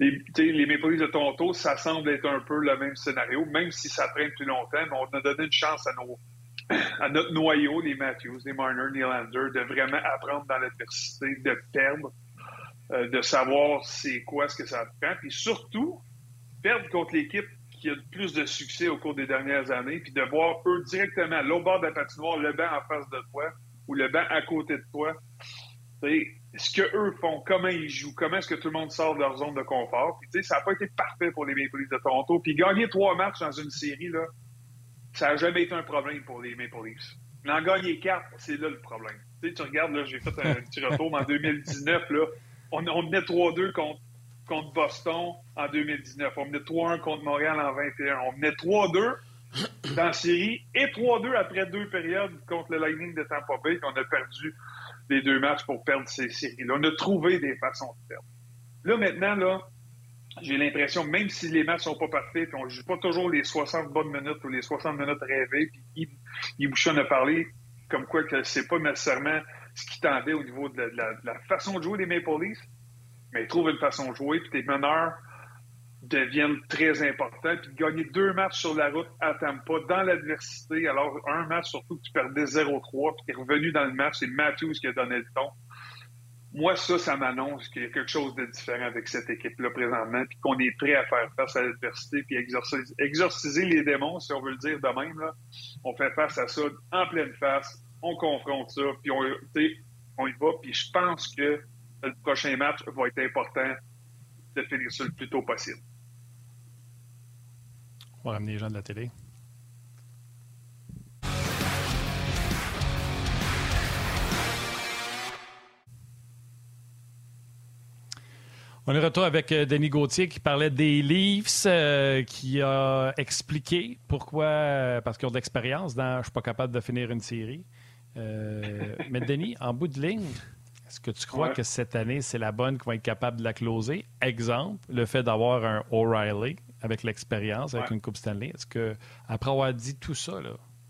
Les, les Maple Leafs de Toronto, ça semble être un peu le même scénario, même si ça traîne plus longtemps, mais on a donné une chance à notre noyau, les Matthews, les Marner, les Lander, de vraiment apprendre dans l'adversité, de perdre, euh, de savoir c'est quoi ce que ça prend, puis surtout, perdre contre l'équipe qui a plus de succès au cours des dernières années, puis de voir eux directement, l'autre bord de la patinoire, le banc en face de toi ou le banc à côté de toi. Ce que eux font, comment ils jouent, comment est-ce que tout le monde sort de leur zone de confort. Puis, ça n'a pas été parfait pour les Maple Leafs de Toronto. Puis gagner trois matchs dans une série, là, ça n'a jamais été un problème pour les Maple Leafs. Mais en gagner quatre, c'est là le problème. tu regardes, là, j'ai fait un petit retour en 2019, là, on, on menait 3-2 contre contre Boston en 2019. On menait 3-1 contre Montréal en 21. On menait 3-2 dans la série et 3-2 après deux périodes contre le Lightning de Tampa Bay. On a perdu les deux matchs pour perdre ces séries-là. On a trouvé des façons de perdre. Là, maintenant, là, j'ai l'impression, même si les matchs sont pas parfaits, puis on joue pas toujours les 60 bonnes minutes ou les 60 minutes rêvées, puis Yves Bouchon a parlé comme quoi que c'est pas nécessairement ce qui tendait au niveau de la façon de jouer des Maple Leafs, mais trouve une façon de jouer, puis tes meneurs deviennent très importants. Puis gagner deux matchs sur la route à Tampa dans l'adversité, alors un match surtout que tu perdais 0-3, puis tu es revenu dans le match, c'est Matthews qui a donné le ton. Moi, ça, ça m'annonce qu'il y a quelque chose de différent avec cette équipe-là présentement, puis qu'on est prêt à faire face à l'adversité, puis exorciser, exorciser, les démons, si on veut le dire de même. Là. On fait face à ça en pleine face, on confronte ça, puis on y va, puis je pense que le prochain match va être important de finir ça le plus tôt possible. On va ramener les gens de la télé. On est retour avec euh, Denis Gauthier qui parlait des Leafs, euh, qui a expliqué pourquoi, euh, parce qu'ils ont de l'expérience dans « je suis pas capable de finir une série Mais Denis, en bout de ligne, est-ce que tu crois que cette année, c'est la bonne qui va être capable de la closer? Exemple, le fait d'avoir un O'Reilly avec l'expérience, avec une Coupe Stanley. Est-ce que, après avoir dit tout ça,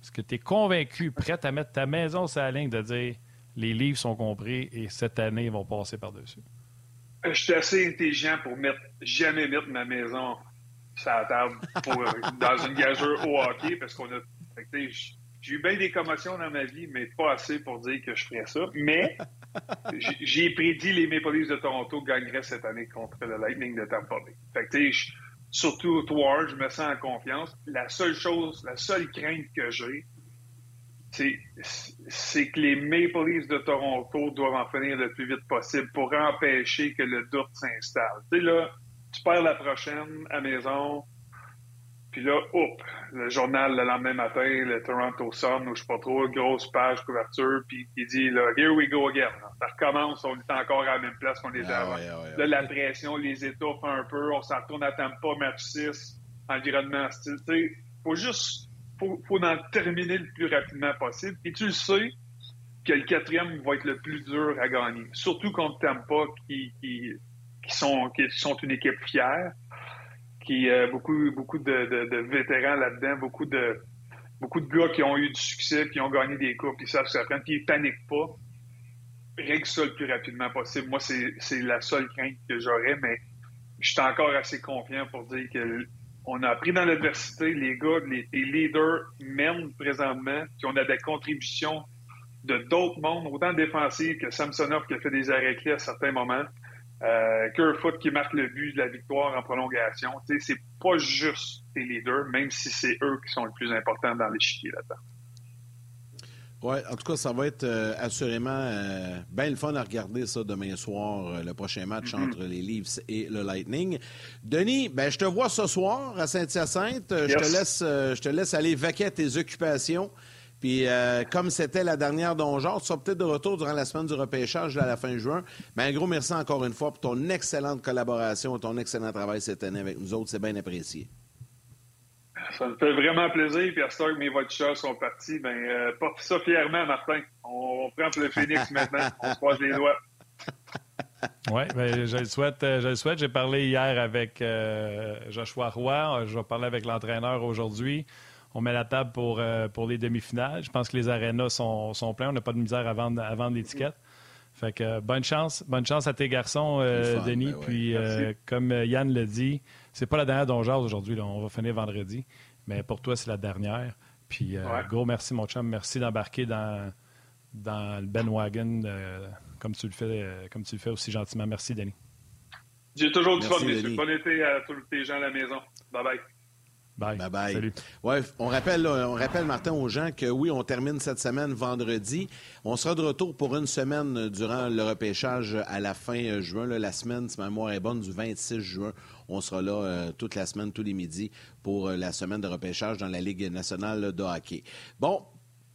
est-ce que tu es convaincu, prêt à mettre ta maison sur la ligne de dire les livres sont compris et cette année, ils vont passer par-dessus? Je suis assez intelligent pour mettre, jamais mettre ma maison sur la table dans une gageure au hockey parce qu'on a. J'ai eu bien des commotions dans ma vie, mais pas assez pour dire que je ferais ça. Mais j'ai prédit les Maple Leafs de Toronto gagneraient cette année contre le Lightning de Tampa Bay. Surtout toi, je me sens en confiance. La seule chose, la seule crainte que j'ai, c'est que les Maple Leafs de Toronto doivent en finir le plus vite possible pour empêcher que le doute s'installe. Tu sais, là, tu perds la prochaine à maison, puis là, hop, le journal le lendemain matin, le Toronto Sun, ou je sais pas trop, grosse page couverture, puis il dit là, here we go again. Ça recommence, on est encore à la même place qu'on était ah avant. Là, la pression les étouffe un peu, on s'en retourne à Tampa, match 6, environnement style. Tu sais, faut juste, faut, faut en terminer le plus rapidement possible. Et tu le sais que le quatrième va être le plus dur à gagner, surtout contre Tampa, qui, qui, qui sont, qui sont une équipe fière qui euh, beaucoup, beaucoup de, vétérans là-dedans, beaucoup de, beaucoup de gars qui ont eu du succès, qui ont gagné des coupes, ils savent ça prend, puis ils paniquent pas. Règle ça le plus rapidement possible. Moi, c'est la seule crainte que j'aurais, mais je suis encore assez confiant pour dire que on a appris dans l'adversité, les gars, les, leaders mènent présentement, puis on a des contributions de d'autres mondes, autant défensifs que Samsonov qui a fait des arrêts clés à certains moments. Euh, Kerfoot qui marque le but de la victoire en prolongation. C'est pas juste les leaders, même si c'est eux qui sont les plus importants dans l'échiquier là-dedans. Oui, en tout cas, ça va être euh, assurément euh, bien le fun à regarder ça demain soir, euh, le prochain match mm-hmm. entre les Leafs et le Lightning. Denis, ben, je te vois ce soir à Saint-Hyacinthe. Je, te laisse, je te laisse aller vaquer à tes occupations. Puis, euh, comme c'était la dernière donjon, tu seras peut-être de retour durant la semaine du repêchage à la fin juin. Mais un gros merci encore une fois pour ton excellente collaboration et ton excellent travail cette année avec nous autres. C'est bien apprécié. Ça me fait vraiment plaisir. Puis à ce que mes voitures sont partis, ben, euh, porte ça fièrement, Martin. On, prend pour le Phoenix maintenant. On se croise les doigts. Oui, ben, je le souhaite. Euh, je le souhaite. J'ai parlé hier avec Joshua Roy. Je vais parler avec l'entraîneur aujourd'hui on met la table pour, euh, pour les demi-finales. Je pense que les arénas sont, sont pleins. On n'a pas de misère à vendre, à vendre l'étiquette. Fait que euh, bonne chance. Bonne chance à tes garçons, euh, Denis. Ben Puis, comme Yann l'a dit, c'est pas la dernière dont aujourd'hui. On va finir vendredi. Mais pour toi, c'est la dernière. Puis, gros merci, mon chum. Merci d'embarquer dans, dans le Ben Wagon comme, tu le fais, comme tu le fais aussi gentiment. Merci, Denis. J'ai toujours du fun, messieurs. Bon été à tous les gens à la maison. Bye-bye. Bye. Bye, Salut. Ouais, on rappelle, on rappelle, Martin, aux gens que oui, on termine cette semaine vendredi. On sera de retour pour une semaine durant le repêchage à la fin euh, juin. la semaine, si ma mémoire est bonne, du 26 juin. On sera là euh, toute la semaine, tous les midis, pour euh, la semaine de repêchage dans la Ligue nationale de hockey. Bon,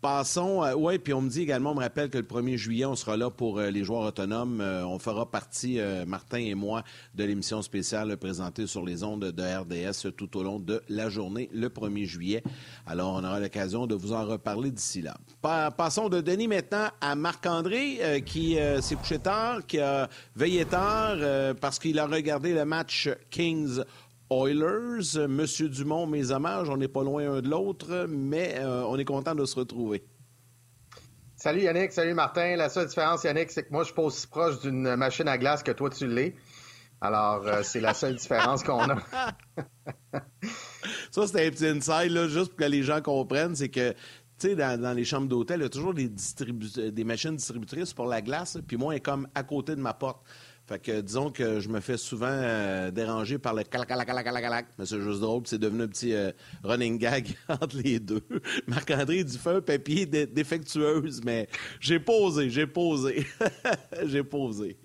Passons, euh, oui, puis on me dit également, on me rappelle que le 1er juillet, on sera là pour euh, les joueurs autonomes. Euh, on fera partie, Martin et moi, de l'émission spéciale présentée sur les ondes de RDS tout au long de la journée, le 1er juillet. Alors, on aura l'occasion de vous en reparler d'ici là. passons de Denis maintenant à Marc-André, qui s'est couché tard, qui a veillé tard parce qu'il a regardé le match Kings Oilers. Monsieur Dumont, mes hommages, on n'est pas loin un de l'autre, mais euh, on est content de se retrouver. Salut Yannick, salut Martin. La seule différence, Yannick, c'est que moi, je suis pas aussi proche d'une machine à glace que toi, tu l'es. Alors, euh, c'est la seule différence qu'on a. Ça, c'est un petit inside, là, juste pour que les gens comprennent, c'est que tu sais, dans, les chambres d'hôtel, il y a toujours des, des machines distributrices pour la glace, puis moi, elle est comme à côté de ma porte. Fait que disons que je me fais souvent euh, déranger par le calac Mais c'est juste drôle, c'est devenu un petit euh, running gag entre les deux. Marc-André du feu, papier défectueuse, mais j'ai posé, j'ai posé. j'ai posé.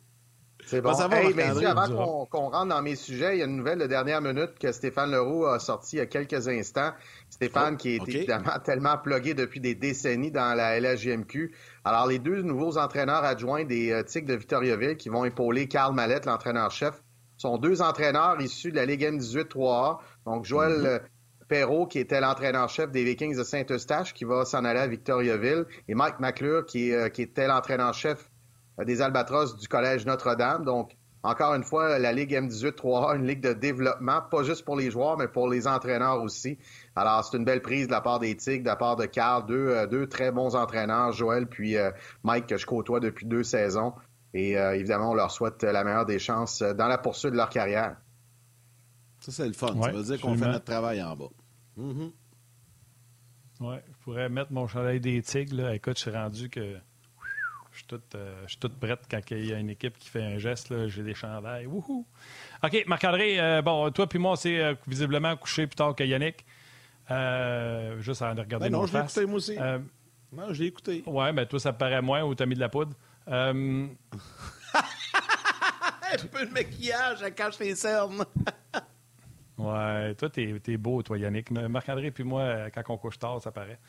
C'est bon. Ça va, hey, mais avant qu'on rentre dans mes sujets, il y a une nouvelle de dernière minute que Stéphane Leroux a sorti il y a quelques instants. Stéphane, oh, qui est évidemment tellement plugué depuis des décennies dans la LHJMQ. Alors, les deux nouveaux entraîneurs adjoints des euh, Tigres de Victoriaville qui vont épauler Carl Mallette, l'entraîneur-chef, sont deux entraîneurs issus de la Ligue M18-3A. Donc, Joël mm-hmm. Perrault, qui était l'entraîneur-chef des Vikings de Saint-Eustache, qui va s'en aller à Victoriaville, et Mike McClure, qui, qui était l'entraîneur-chef des Albatros du Collège Notre-Dame. Donc, encore une fois, la Ligue M18-3A, une ligue de développement, pas juste pour les joueurs, mais pour les entraîneurs aussi. Alors, c'est une belle prise de la part des Tigres, de la part de Carl, deux, euh, deux très bons entraîneurs, Joël puis euh, Mike, que je côtoie depuis deux saisons. Et euh, évidemment, on leur souhaite la meilleure des chances dans la poursuite de leur carrière. Ça, c'est le fun. ça veut dire qu'on fait notre travail en bas. Mm-hmm. Oui, je pourrais mettre mon chalet des Tigres. Là. Écoute, je suis rendu que je suis toute, euh, prête quand il y a une équipe qui fait un geste. J'ai des chandails. Wouhou! OK, Marc-André, euh, bon, toi puis moi, on s'est euh, visiblement couché plus tard que Yannick. juste à regarder ben Non, je l'ai écouté, moi aussi. non, je l'ai écouté. Ouais, mais toi, ça paraît moins ou t'as mis de la poudre? un peu de maquillage à cache les cernes. ouais, toi, t'es es beau, toi, Yannick. Marc-André puis moi, quand on couche tard, ça paraît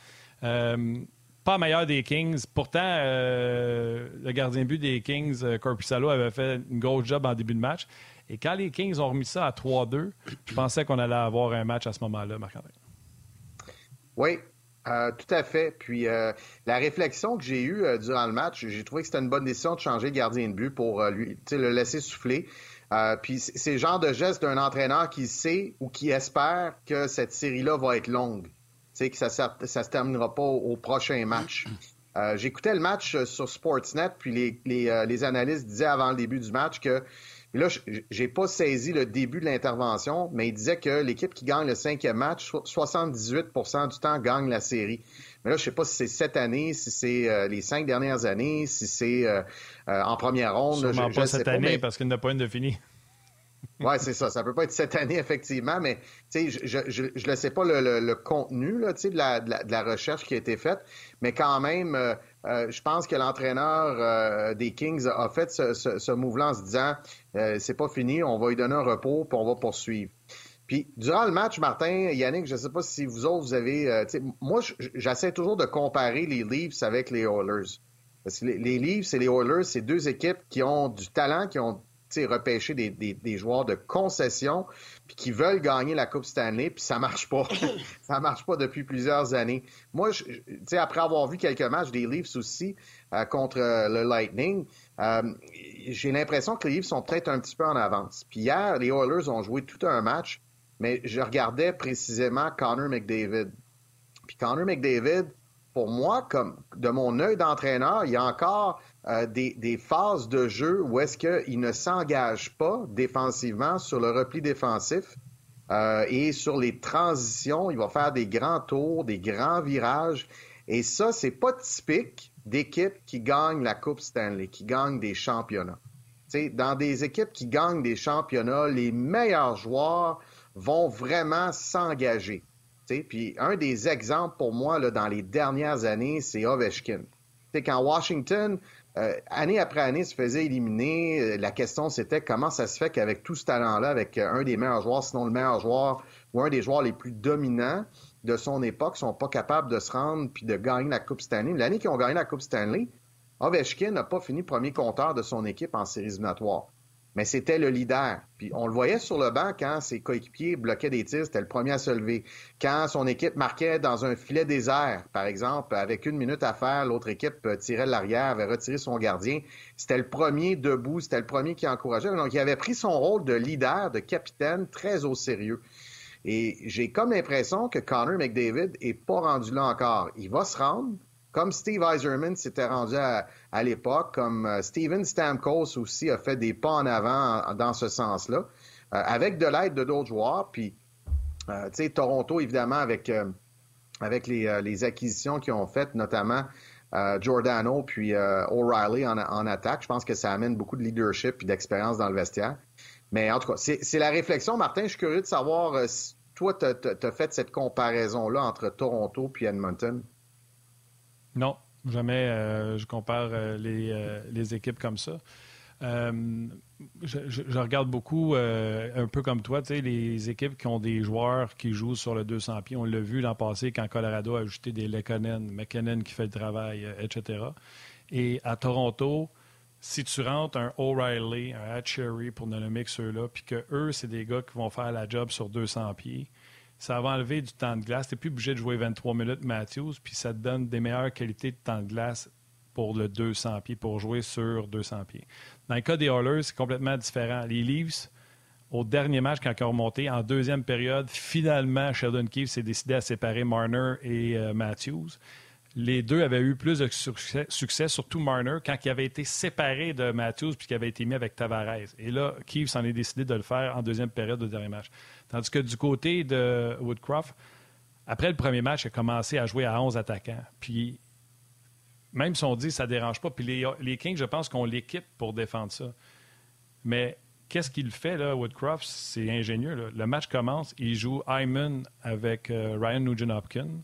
pas meilleur des Kings. Pourtant, euh, le gardien de but des Kings, euh, Corpusalo, avait fait une grosse job en début de match. Et quand les Kings ont remis ça à 3-2, je pensais qu'on allait avoir un match à ce moment-là, Marc-André. Oui, euh, tout à fait. Puis la réflexion que j'ai eue durant le match, j'ai trouvé que c'était une bonne décision de changer de gardien de but pour lui, le laisser souffler. puis c'est le genre de geste d'un entraîneur qui sait ou qui espère que cette série-là va être longue que ça ne se terminera pas au, prochain match. Euh, j'écoutais le match euh, sur Sportsnet, puis les, les, euh, les, analystes disaient avant le début du match que. Là, j'ai pas saisi le début de l'intervention, mais ils disaient que l'équipe qui gagne le cinquième match, 78% du temps gagne la série. Mais là, je sais pas si c'est cette année, si c'est les cinq dernières années, si c'est en première ronde. Sûrement pas cette année, parce qu'il n'y a pas une de fini. Oui, c'est ça. Ça peut pas être cette année, effectivement, mais je, je, je, ne sais pas le, contenu là, de, la, de, la, recherche qui a été faite, mais quand même, euh, euh, je pense que l'entraîneur euh, des Kings a fait ce, ce, mouvement en se disant c'est pas fini, on va lui donner un repos, puis on va poursuivre. Puis, durant le match, Martin, Yannick, je ne sais pas si vous autres, vous avez... moi, j'essaie toujours de comparer les Leafs avec les Oilers. Parce que les, les Leafs et les Oilers, c'est deux équipes qui ont du talent, qui ont repêcher des, des, joueurs de concession puis qui veulent gagner la Coupe Stanley, puis ça marche pas. ça marche pas depuis plusieurs années. Moi, je, après avoir vu quelques matchs des Leafs aussi euh, contre euh, le Lightning, euh, j'ai l'impression que les Leafs sont peut-être un petit peu en avance. Puis hier, les Oilers ont joué tout un match, mais je regardais précisément Connor McDavid. Puis Connor McDavid, pour moi, comme de mon œil d'entraîneur, il y a encore euh, des, phases de jeu où est-ce qu'il ne s'engage pas défensivement sur le repli défensif euh, et sur les transitions. Il va faire des grands tours, des grands virages. Et ça, c'est pas typique d'équipes qui gagnent la Coupe Stanley, qui gagnent des championnats. dans des équipes qui gagnent des championnats, les meilleurs joueurs vont vraiment s'engager. Puis un des exemples pour moi dans les dernières années, c'est Ovechkin. C'est quand Washington, euh, année après année, se faisait éliminer, euh, la question c'était comment ça se fait qu'avec tout ce talent-là, avec euh, un des meilleurs joueurs, sinon le meilleur joueur, ou un des joueurs les plus dominants de son époque, sont pas capables de se rendre puis de gagner la Coupe Stanley. L'année qu'ils ont gagné la Coupe Stanley, Ovechkin n'a pas fini premier compteur de son équipe en séries éliminatoires mais c'était le leader. Puis on le voyait sur le banc quand ses coéquipiers bloquaient des tirs, c'était le premier à se lever. Quand son équipe marquait dans un filet désert, par exemple, avec une minute à faire, l'autre équipe euh, tirait l'arrière, avait retiré son gardien, c'était le premier debout, c'était le premier qui encourageait. Donc il avait pris son rôle de leader, de capitaine, très au sérieux. Et j'ai comme l'impression que Connor McDavid est pas rendu là encore. Il va se rendre, comme Steve Eiserman s'était rendu à, l'époque, comme euh, Steven Stamkos aussi a fait des pas en avant dans ce sens-là, euh, avec de l'aide de d'autres joueurs. Puis, euh, tu sais, Toronto, évidemment, avec, avec les, acquisitions qu'ils ont faites, notamment Giordano puis O'Reilly en, attaque, je pense que ça amène beaucoup de leadership et d'expérience dans le vestiaire. Mais en tout cas, c'est la réflexion. Martin, je suis curieux de savoir si toi, tu as, fait cette comparaison-là entre Toronto puis Edmonton? Non, jamais euh, je compare euh, euh, les, équipes comme ça. Je, regarde beaucoup, un peu comme toi, les équipes qui ont des joueurs qui jouent sur le 200 pieds. On l'a vu l'an passé quand Colorado a ajouté des Lekonen, McKinnon qui fait le travail, etc. Et à Toronto, si tu rentres un O'Reilly, un Hatchery, pour ne nommer que ceux-là, puis que eux, c'est des gars qui vont faire la job sur 200 pieds, ça va enlever du temps de glace. Tu n'es plus obligé de jouer 23 minutes Matthews, puis ça te donne des meilleures qualités de temps de glace pour le 200 pieds, pour jouer sur 200 pieds. Dans le cas des Oilers, c'est complètement différent. Les Leafs, au dernier match, quand ils ont remonté, en deuxième période, finalement, Sheldon Keefe s'est décidé à séparer Marner et euh, Matthews les deux avaient eu plus de succès, surtout Marner, quand il avait été séparé de Matthews puis qu'il avait été mis avec Tavares. Et là, Keith s'en est décidé de le faire en deuxième période de dernier match. Tandis que du côté de Woodcroft, après le premier match, il a commencé à jouer à 11 attaquants. Puis, même si on dit que ça ne dérange pas, puis les, Kings, je pense qu'on l'équipe pour défendre ça. Mais qu'est-ce qu'il fait, là, Woodcroft? C'est ingénieux. Le match commence, il joue Hyman avec euh, Ryan Nugent-Hopkins.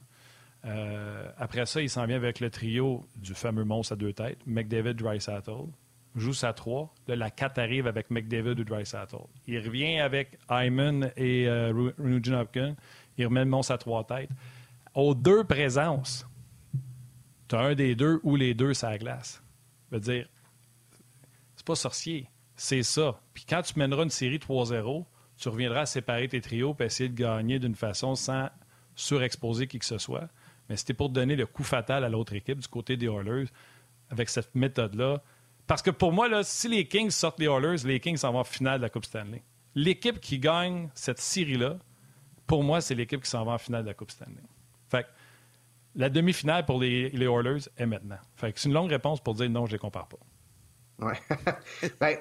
Euh, après ça, il s'en vient avec le trio du fameux monstre à deux têtes, McDavid, Dry-Sattle. Joue sa 3. Là, la 4 arrive avec McDavid ou Dry-Sattle. Il revient avec Hyman et euh, Hopkins. Il remet le monstre à trois têtes. Aux deux présences, tu as un des deux ou les deux la glace. Je veux dire, c'est pas sorcier. C'est ça. Puis quand tu mèneras une série 3-0, tu reviendras à séparer tes trios et essayer de gagner d'une façon sans surexposer qui que ce soit mais c'était pour donner le coup fatal à l'autre équipe du côté des Oilers avec cette méthode-là. Parce que pour moi, là, si les Kings sortent les Oilers, les Kings s'en vont en finale de la Coupe Stanley. L'équipe qui gagne cette série-là, pour moi, c'est l'équipe qui s'en va en finale de la Coupe Stanley. Fait la demi-finale pour les, les Oilers est maintenant. Fait c'est une longue réponse pour dire non, je ne les compare pas. Oui. ben,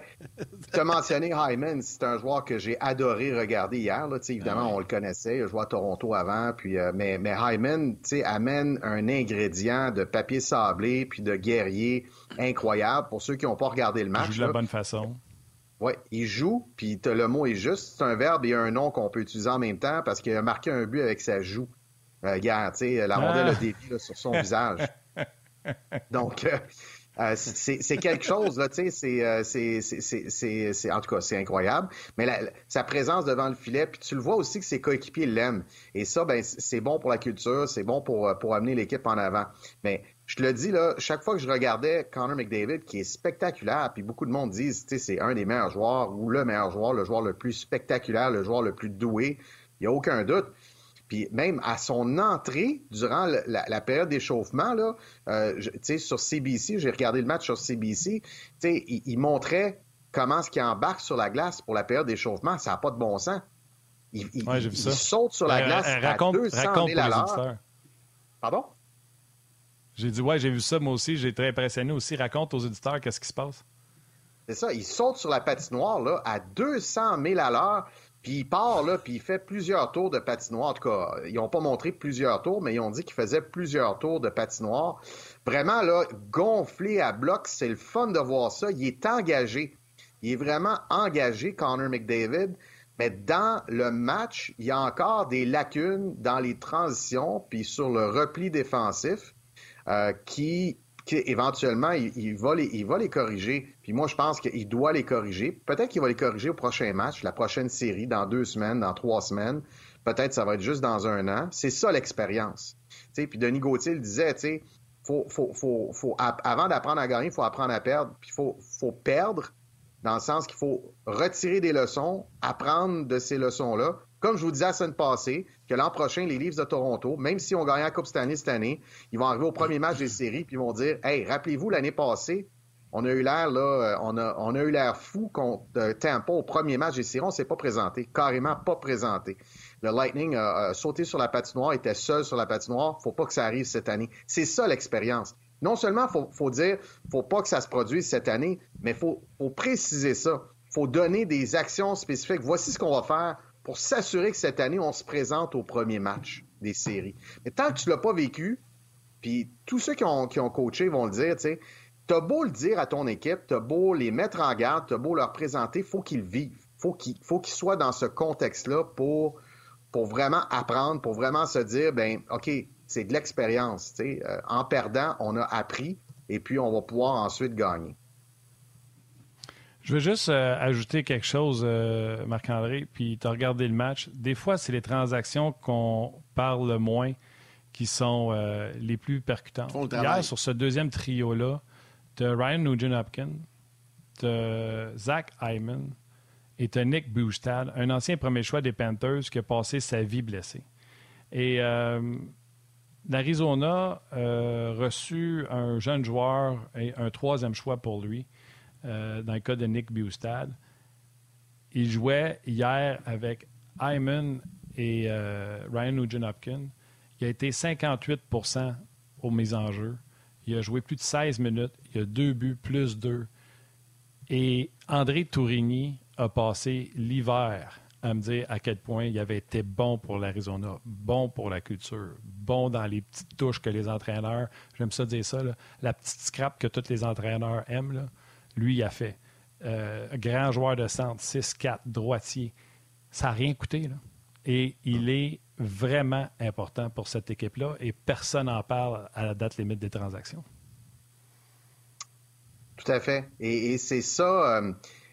tu as mentionné Hyman, c'est un joueur que j'ai adoré regarder hier. Là. Évidemment, ah on le connaissait, il a joué à Toronto avant, puis, euh, mais, mais Hyman amène un ingrédient de papier sablé puis de guerrier incroyable pour ceux qui n'ont pas regardé le match. Il joue de la bonne façon. Oui, il joue, puis le mot est juste. C'est un verbe et un nom qu'on peut utiliser en même temps parce qu'il a marqué un but avec sa joue. Euh, la rondelle a dévié sur son visage. Donc, euh, euh, c'est quelque chose, là, tu sais, euh, c'est, en tout cas, c'est incroyable. Mais sa présence devant le filet, puis tu le vois aussi que ses coéquipiers l'aiment. Et ça, ben, c'est bon pour la culture, c'est bon pour, euh, pour amener l'équipe en avant. Mais je te le dis, là, chaque fois que je regardais Connor McDavid, qui est spectaculaire, puis beaucoup de monde disent, tu sais, c'est un des meilleurs joueurs, ou le meilleur joueur, le joueur le plus spectaculaire, le joueur le plus doué, il n'y a aucun doute. Puis même à son entrée, durant la, période d'échauffement, là, euh, sur CBC, j'ai regardé le match sur CBC, il, il montrait comment ce qui embarque sur la glace pour la période d'échauffement, ça n'a pas de bon sens. Il, il, saute sur la ben, glace raconte, à 200 raconte 000 à Pardon? J'ai dit, ouais, j'ai vu ça, moi aussi, j'ai été impressionné aussi. Raconte aux auditeurs qu'est-ce qui se passe. C'est ça, il saute sur la patinoire là, à 200 000 à l'heure. Puis il part, là, puis il fait plusieurs tours de patinoire. En tout cas, ils n'ont pas montré plusieurs tours, mais ils ont dit qu'il faisait plusieurs tours de patinoire. Vraiment, là, gonflé à bloc, c'est le fun de voir ça. Il est engagé. Il est vraiment engagé, Connor McDavid. Mais dans le match, il y a encore des lacunes dans les transitions, puis sur le repli défensif, euh, qui éventuellement, il, va les, il va les corriger. Puis moi, je pense qu'il doit les corriger. Peut-être qu'il va les corriger au prochain match, la prochaine série, dans deux semaines, dans trois semaines. Peut-être ça va être juste dans un an. C'est ça l'expérience. Puis Denis Gauthier le disait, avant d'apprendre à gagner, il faut apprendre à perdre. Puis il faut perdre dans le sens qu'il faut retirer des leçons, apprendre de ces leçons-là, comme je vous disais la semaine passée, que l'an prochain, les Leafs de Toronto, même si on gagne la Coupe Stanley cette année, ils vont arriver au premier match des séries puis ils vont dire Hey, rappelez-vous, l'année passée, on a eu l'air là, euh, on a, on a eu l'air fou contre Tampa au premier match des séries, on s'est pas présenté, carrément pas présenté. Le Lightning a, sauté sur la patinoire, était seul sur la patinoire. Faut pas que ça arrive cette année. C'est ça l'expérience. Non seulement faut, faut dire, faut pas que ça se produise cette année, mais faut, faut préciser ça. Faut donner des actions spécifiques. Voici ce qu'on va faire pour s'assurer que cette année, on se présente au premier match des séries. Mais tant que tu l'as pas vécu, puis tous ceux qui ont, coaché vont le dire, tu sais, t'as beau le dire à ton équipe, t'as beau les mettre en garde, t'as beau leur présenter, faut qu'ils vivent. Faut qu'ils faut qu'ils soient dans ce contexte-là pour, vraiment apprendre, pour vraiment se dire, ben OK, c'est de l'expérience. Euh, en perdant, on a appris et puis on va pouvoir ensuite gagner. Je veux juste euh, ajouter quelque chose, euh, Marc-André, puis tu as regardé le match. Des fois, c'est les transactions qu'on parle le moins qui sont euh, les plus percutantes. Hier, sur ce deuxième trio-là, tu as Ryan Nugent-Hopkins Zach Hyman et tu Nick Bustad, un ancien premier choix des Panthers qui a passé sa vie blessé. Et l'Arizona a reçu un jeune joueur et un troisième choix pour lui, dans le cas de Nick Bustad. Il jouait hier avec Hyman et Ryan Nugent-Hopkins. Il a été 58 aux mises en jeu. Il a joué plus de 16 minutes. Il a deux buts, plus deux. Et André Tourigny a passé l'hiver à me dire à quel point il avait été bon pour l'Arizona, bon pour la culture, bon dans les petites touches que les entraîneurs, j'aime ça dire ça, la petite scrap que tous les entraîneurs aiment, lui, il a fait. Euh, grand joueur de centre, 6-4, droitier. Ça n'a rien coûté. Là. Et il est vraiment important pour cette équipe-là et personne n'en parle à la date limite des transactions. Tout à fait. Et, c'est ça, euh,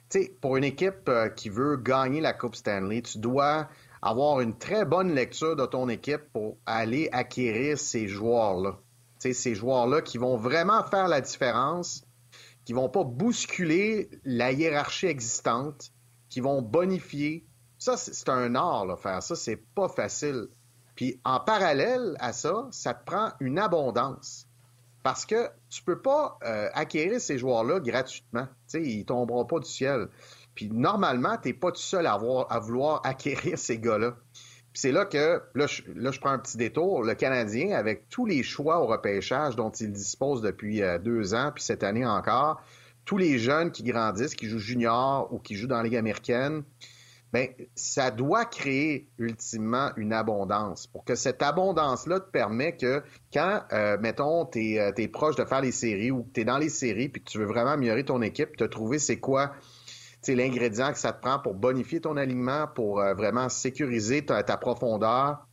tu sais, pour une équipe euh, qui veut gagner la Coupe Stanley, tu dois avoir une très bonne lecture de ton équipe pour aller acquérir ces joueurs-là. Tu sais, ces joueurs-là qui vont vraiment faire la différence, qui vont pas bousculer la hiérarchie existante, qui vont bonifier, ça, c'est un art, là, faire ça. C'est pas facile. Puis en parallèle à ça, ça te prend une abondance. Parce que tu peux pas euh, acquérir ces joueurs-là gratuitement. sais, ils tomberont pas du ciel. Puis normalement, tu n'es pas tout seul à vouloir acquérir ces gars-là. C'est là que, là je, là je, prends un petit détour, le Canadien, avec tous les choix au repêchage dont il dispose depuis euh, deux ans, puis cette année encore, tous les jeunes qui grandissent, qui jouent junior ou qui jouent dans la Ligue américaine, bien, ça doit créer ultimement une abondance. Pour que cette abondance-là te permet que quand, euh, mettons, tu es, euh, proche de faire les séries ou que tu es dans les séries puis que tu veux vraiment améliorer ton équipe, te trouver c'est quoi l'ingrédient que ça te prend pour bonifier ton alignement, pour euh, vraiment sécuriser ta, profondeur,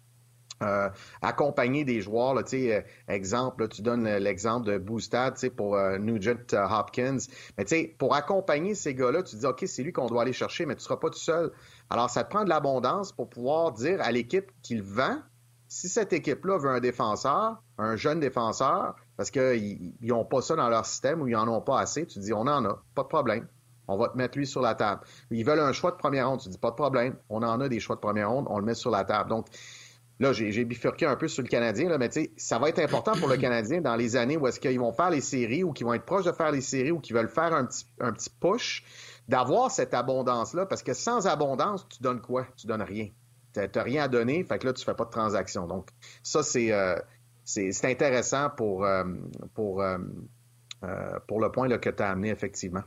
euh, accompagner des joueurs, là, euh, exemple, tu donnes l'exemple de Boostad pour Nugent Hopkins. Mais pour accompagner ces gars-là, tu dis, OK, c'est lui qu'on doit aller chercher, mais tu ne seras pas tout seul. Alors, ça te prend de l'abondance pour pouvoir dire à l'équipe qu'il vend, si cette équipe-là veut un défenseur, un jeune défenseur, parce qu'ils n'ont pas ça dans leur système ou ils n'en ont pas assez, tu dis, on en a, pas de problème. On va te mettre lui sur la table. Ils veulent un choix de première ronde. Tu dis pas de problème. On en a des choix de première ronde. On le met sur la table. Donc, Là, j'ai bifurqué un peu sur le Canadien, là, mais tu sais, ça va être important pour le Canadien dans les années où est-ce qu'ils vont faire les séries ou qu'ils vont être proches de faire les séries ou qu'ils veulent faire un petit, un push, d'avoir cette abondance-là, parce que sans abondance, tu donnes quoi? Tu donnes rien. Tu n'as rien à donner, fait que là, tu fais pas de transaction. Donc, ça, c'est euh, intéressant pour, euh, pour, euh, euh, pour le point là, que tu as amené, effectivement.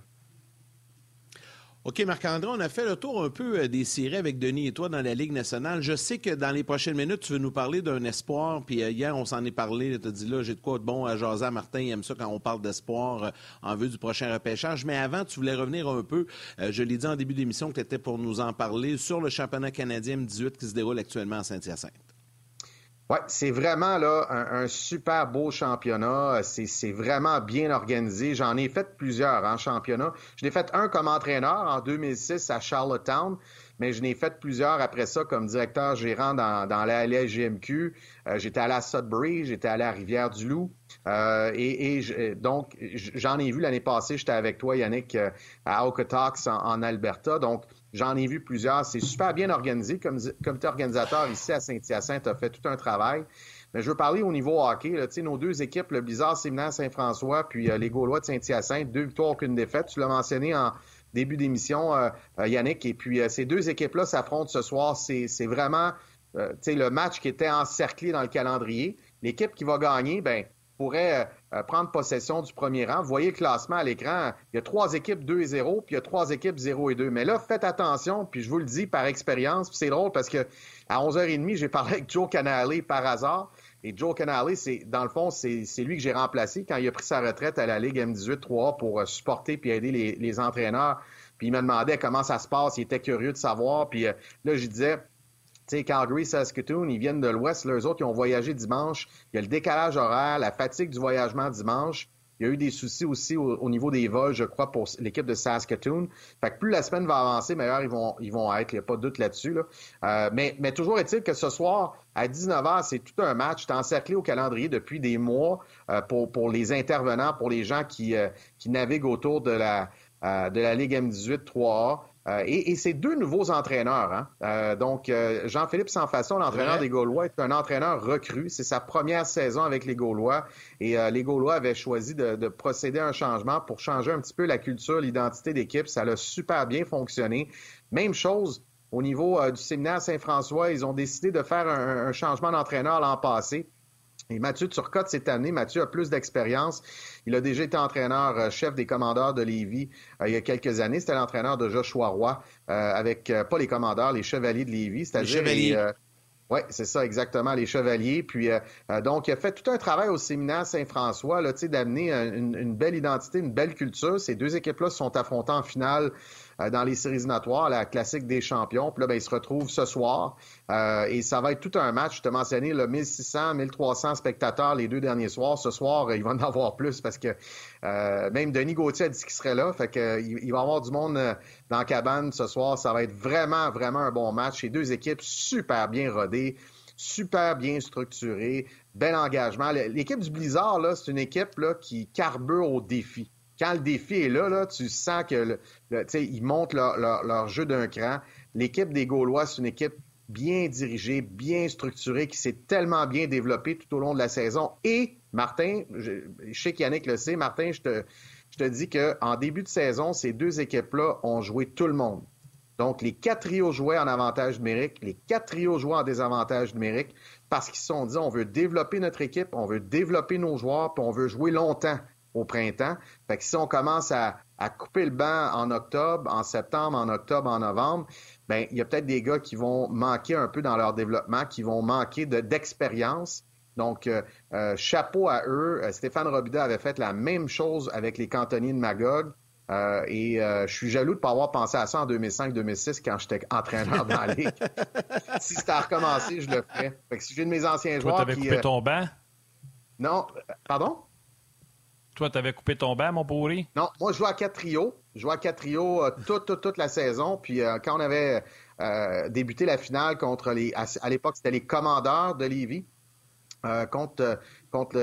OK, Marc-André, on a fait le tour un peu euh, des séries avec Denis et toi dans la Ligue nationale. Je sais que dans les prochaines minutes, tu veux nous parler d'un espoir. Puis euh, hier, on s'en est parlé. Tu as dit là, j'ai de quoi de bon à jaser Martin. Il aime ça quand on parle d'espoir euh, en vue du prochain repêchage. Mais avant, tu voulais revenir un peu. je l'ai dit en début d'émission que tu étais pour nous en parler sur le championnat canadien M18 qui se déroule actuellement à Saint-Hyacinthe. Oui, c'est vraiment là un, super beau championnat. C'est vraiment bien organisé. J'en ai fait plusieurs en championnat. Je l'ai fait un comme entraîneur en 2006 à Charlottetown, mais je n'ai fait plusieurs après ça comme directeur gérant dans, dans la. Euh, j'étais à la Sudbury, j'étais à la Rivière-du-Loup. Euh, et, donc, j'en ai vu l'année passée, j'étais avec toi, Yannick, euh, à Okotox en, en Alberta. Donc, J'en ai vu plusieurs. C'est super bien organisé. Comme comité organisateur ici à Saint-Hyacinthe a fait tout un travail. Mais je veux parler au niveau hockey. Là. Nos deux équipes, le Blizzard Séminaire Saint-François, puis euh, les Gaulois de Saint-Hyacinthe, deux victoires, aucune défaite. Tu l'as mentionné en début d'émission, euh, euh, Yannick. Et puis ces deux équipes-là s'affrontent ce soir. C'est vraiment le match qui était encerclé dans le calendrier. L'équipe qui va gagner, ben pourrait euh, prendre possession du premier rang. Vous voyez le classement à l'écran. Il y a trois équipes 2 et 0, puis il y a trois équipes 0 et 2. Mais là, faites attention, puis je vous le dis par expérience, puis c'est drôle parce que à 11h30, j'ai parlé avec Joe Canale par hasard. Et Joe Canale, c'est dans le fond, c'est lui que j'ai remplacé quand il a pris sa retraite à la Ligue M18-3 pour euh, supporter puis aider les, les entraîneurs. Puis il me demandait comment ça se passe. Il était curieux de savoir. Puis euh, là, je disais, sais, Calgary, Saskatoon, ils viennent de l'Ouest. Les autres, ils ont voyagé dimanche. Il y a le décalage horaire, la fatigue du voyagement dimanche. Il y a eu des soucis aussi au, niveau des vols, je crois, pour l'équipe de Saskatoon. Fait que plus la semaine va avancer, meilleur ils vont, ils vont être. Il n'y a pas de doute là-dessus. Là. Euh, mais, mais toujours est-il que ce soir, à 19h, c'est tout un match. C'est encerclé au calendrier depuis des mois euh, pour, pour les intervenants, pour les gens qui, euh, qui naviguent autour de la, de la Ligue M18 3A. Euh, et, c'est deux nouveaux entraîneurs. Hein. Euh, donc, euh, Jean-Philippe Sanfasson, l'entraîneur des Gaulois, est un entraîneur recru. C'est sa première saison avec les Gaulois. Et les Gaulois avaient choisi de, procéder à un changement pour changer un petit peu la culture, l'identité d'équipe. Ça a super bien fonctionné. Même chose au niveau du séminaire Saint-François. Ils ont décidé de faire un changement d'entraîneur l'an passé. Et Mathieu Turcotte cette année, Mathieu a plus d'expérience. Il a déjà été entraîneur-chef euh, des commandeurs de Lévis euh, il y a quelques années. C'était l'entraîneur de Joshua Roy euh, avec, pas les commandeurs, les chevaliers de Lévis. Les chevaliers. Oui, c'est ça, exactement, les chevaliers. Puis donc, il a fait tout un travail au séminaire Saint-François, là, d'amener une, une, belle identité, une belle culture. Ces deux équipes-là se sont affrontées en finale euh, dans les séries éliminatoires, la classique des champions. Puis là, ben, ils se retrouvent ce soir. Euh, et ça va être tout un match. Je te mentionnais, le 1600, 1300 spectateurs les deux derniers soirs. Ce soir, il va en avoir plus parce que euh, même Denis Gauthier a dit qu'il serait là. Fait que, il, va avoir du monde dans la cabane ce soir. Ça va être vraiment, vraiment un bon match. Les deux équipes super bien rodées super bien structurées, bel engagement. L'équipe du Blizzard, là, c'est une équipe là, qui carbure au défi quand le défi est là, tu sens que montent leur, jeu d'un cran. L'équipe des Gaulois, c'est une équipe bien dirigée, bien structurée, qui s'est tellement bien développée tout au long de la saison. Et, Martin, je, sais qu'Yannick le sait, Martin, je te, je te dis qu'en début de saison, ces deux équipes-là ont joué tout le monde. Donc, les quatre trios jouaient en avantage numérique, les quatre trios jouaient en désavantage numérique, parce qu'ils se sont dit, on veut développer notre équipe, on veut développer nos joueurs, puis on veut jouer longtemps au printemps. Fait que si on commence à, couper le banc en octobre, en septembre, en octobre, en novembre, ben il y a peut-être des gars qui vont manquer un peu dans leur développement, qui vont manquer d'expérience. Donc, euh, euh, chapeau à eux. Euh, Stéphane Robida avait fait la même chose avec les cantonniers de Magog. et je suis jaloux de ne pas avoir pensé à ça en 2005-2006 quand j'étais entraîneur dans la Ligue. si c'était à recommencer, je le ferais. Fait que si j'ai de mes anciens joueurs. Tu avais coupé ton banc? Non. Pardon? Toi, tu avais coupé ton banc, mon pourri? Non, moi, je jouais à quatre trios. Je jouais à quatre trios euh, toute, la saison. Puis euh, quand on avait euh, débuté la finale contre les. À, l'époque, c'était les commandeurs de Lévis. contre,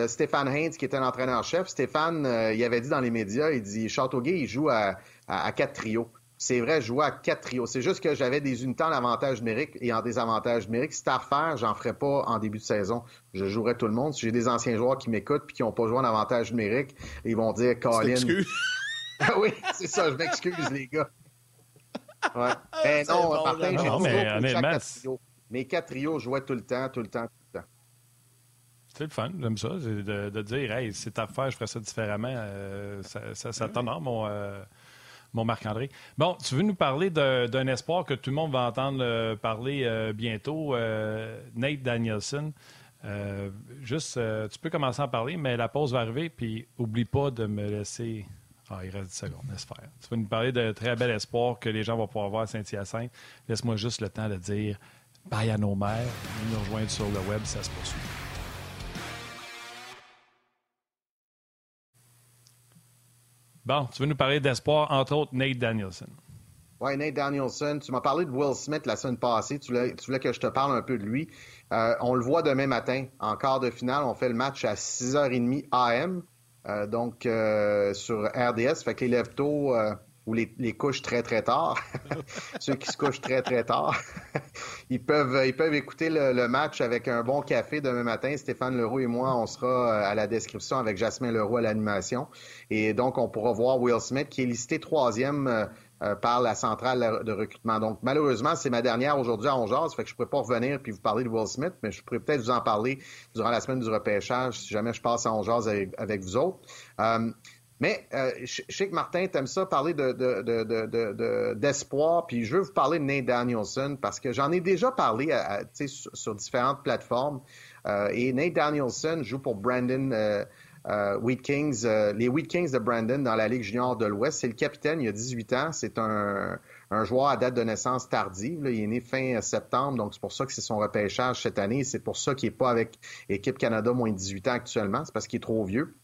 Stéphane Haynes, qui était l'entraîneur-chef. Stéphane, il avait dit dans les médias, il dit Châteauguay, il joue à, à quatre trios. C'est vrai, je jouais à quatre trios. C'est juste que j'avais des unités en avantage numérique et en désavantage numérique. Si à refaire, j'en ferais pas en début de saison. Je jouerais tout le monde. Si j'ai des anciens joueurs qui m'écoutent puis qui n'ont pas joué en avantage numérique, ils vont dire Colin. ah oui, c'est ça, je m'excuse, les gars. Ouais. Ben non, Martin, j'ai mais quatre trios. Mes quatre trios jouaient tout le temps, tout le temps, tout le temps. C'est le fun, j'aime ça, de, de, dire, hey, c'est à faire, je ferais ça différemment. Euh, ça, ça, ça t'honore, mon. Euh, mon Marc-André. Bon, tu veux nous parler d'un espoir que tout le monde va entendre euh, parler euh, bientôt, euh, Nate Danielson. juste, tu peux commencer à parler, mais la pause va arriver, puis oublie pas de me laisser. Ah, il reste 10 secondes, laisse faire. Tu vas nous parler de très bel espoir que les gens vont pouvoir voir à Saint-Hyacinthe. Laisse-moi juste le temps de dire bye à nos mères. Nous rejoindre sur le web, ça se poursuit. Bon, tu veux nous parler d'espoir, entre autres Nate Danielson. Oui, Nate Danielson. Tu m'as parlé de Will Smith la semaine passée. Tu voulais, que je te parle un peu de lui. Euh, on le voit demain matin, en quart de finale. On fait le match à 6h30 AM, euh, donc euh, sur RDS. Fait que les lève tôt ou les, couches très, très tard. Ceux qui se couchent très, très tard. ils, peuvent, ils peuvent écouter le, match avec un bon café demain matin. Stéphane Leroux et moi, on sera à la description avec Jasmin Leroux à l'animation. Et donc, on pourra voir Will Smith qui est listé troisième euh, euh, par la centrale de recrutement. Donc, malheureusement, c'est ma dernière aujourd'hui à 11 Ça fait que je ne pourrais pas revenir puis vous parler de Will Smith, mais je pourrais peut-être vous en parler durant la semaine du repêchage si jamais je passe à 11 avec, vous autres. Euh, mais je, sais que Martin, t'aimes ça parler d'espoir, puis je veux vous parler de Nate Danielson parce que j'en ai déjà parlé sur, différentes plateformes. et Nate Danielson joue pour Brandon euh, Kings, euh, les Wheat Kings de Brandon dans la Ligue junior de l'Ouest. C'est le capitaine, il a 18 ans. C'est un, joueur à date de naissance tardive. Il est né fin septembre, donc c'est pour ça que c'est son repêchage cette année. C'est pour ça qu'il n'est pas avec Équipe Canada moins de 18 ans actuellement. C'est parce qu'il est trop vieux.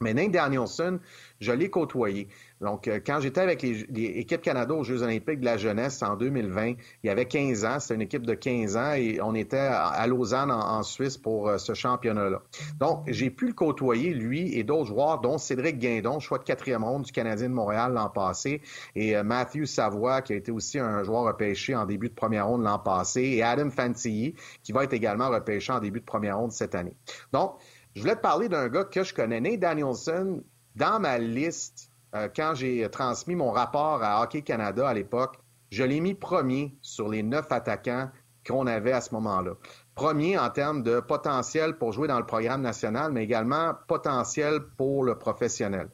Mais Nate Danielson, je l'ai côtoyé. Donc, euh, quand j'étais avec l'équipe Canada aux Jeux olympiques de la jeunesse en 2020, il y avait 15 ans, c'était une équipe de 15 ans et on était à Lausanne, en, Suisse, pour euh, ce championnat-là. Donc, j'ai pu le côtoyer, lui et d'autres joueurs, dont Cédric Guindon, choix de quatrième ronde du Canadien de Montréal l'an passé, et euh, Matthew Savoie, qui a été aussi un joueur repêché en début de première ronde l'an passé, et Adam Fantilly, qui va être également repêché en début de première ronde cette année. Donc, je voulais te parler d'un gars que je connais, Nate Danielson, dans ma liste, euh, quand j'ai transmis mon rapport à Hockey Canada à l'époque, je l'ai mis premier sur les neuf attaquants qu'on avait à ce moment-là. Premier en termes de potentiel pour jouer dans le programme national, mais également potentiel pour le professionnel.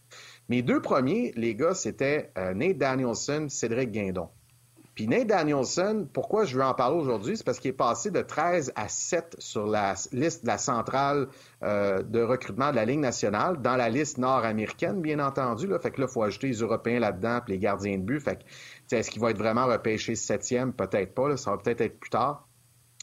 Mes deux premiers, les gars, c'était euh, Nate Danielson, Cédric Guindon. Puis Nate Danielson, pourquoi je veux en parler aujourd'hui, c'est parce qu'il est passé de 13 à 7 sur la liste de la centrale euh, de recrutement de la Ligue nationale, dans la liste nord-américaine, bien entendu. Là. Fait que là, il faut ajouter les Européens là-dedans, puis les gardiens de but. Fait que, est-ce qu'il va être vraiment repêché septième? Peut-être pas. Ça va peut-être être plus tard.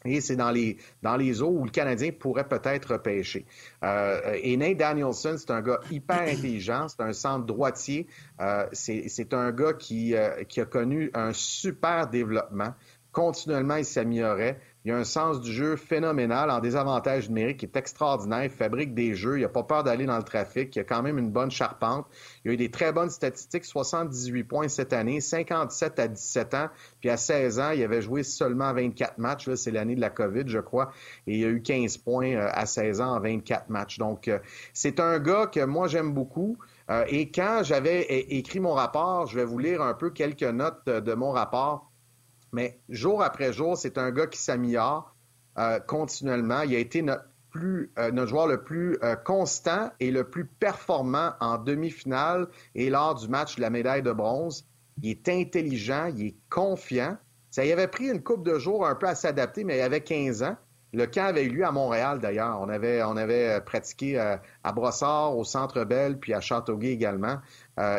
Et c'est dans les, dans les eaux où le Canadien pourrait peut-être repêcher. Euh, et Nate Danielson, c'est un gars hyper intelligent, c'est un centre droitier, euh, c'est un gars qui, euh, qui a connu un super développement. Continuellement, il s'améliorait. Il a un sens du jeu phénoménal en désavantage numérique qui est extraordinaire. Il fabrique des jeux. Il n'a pas peur d'aller dans le trafic. Il a quand même une bonne charpente. Il a eu des très bonnes statistiques. 78 points cette année, 57 à 17 ans. Puis à 16 ans, il avait joué seulement 24 matchs. C'est l'année de la COVID, je crois. Et il a eu 15 points euh, à 16 ans en 24 matchs. Donc, euh, c'est un gars que moi, j'aime beaucoup. Euh, et quand j'avais écrit mon rapport, je vais vous lire un peu quelques notes de mon rapport. Mais jour après jour, c'est un gars qui s'améliore euh, continuellement. Il a été notre, plus, euh, notre joueur le plus euh, constant et le plus performant en demi-finale et lors du match de la médaille de bronze. Il est intelligent, il est confiant. Ça y avait pris une coupe de jours un peu à s'adapter, mais il avait 15 ans. Le camp avait eu lieu à Montréal, d'ailleurs. On avait, on avait pratiqué à Brossard, au Centre Bell, puis à Châteauguay également.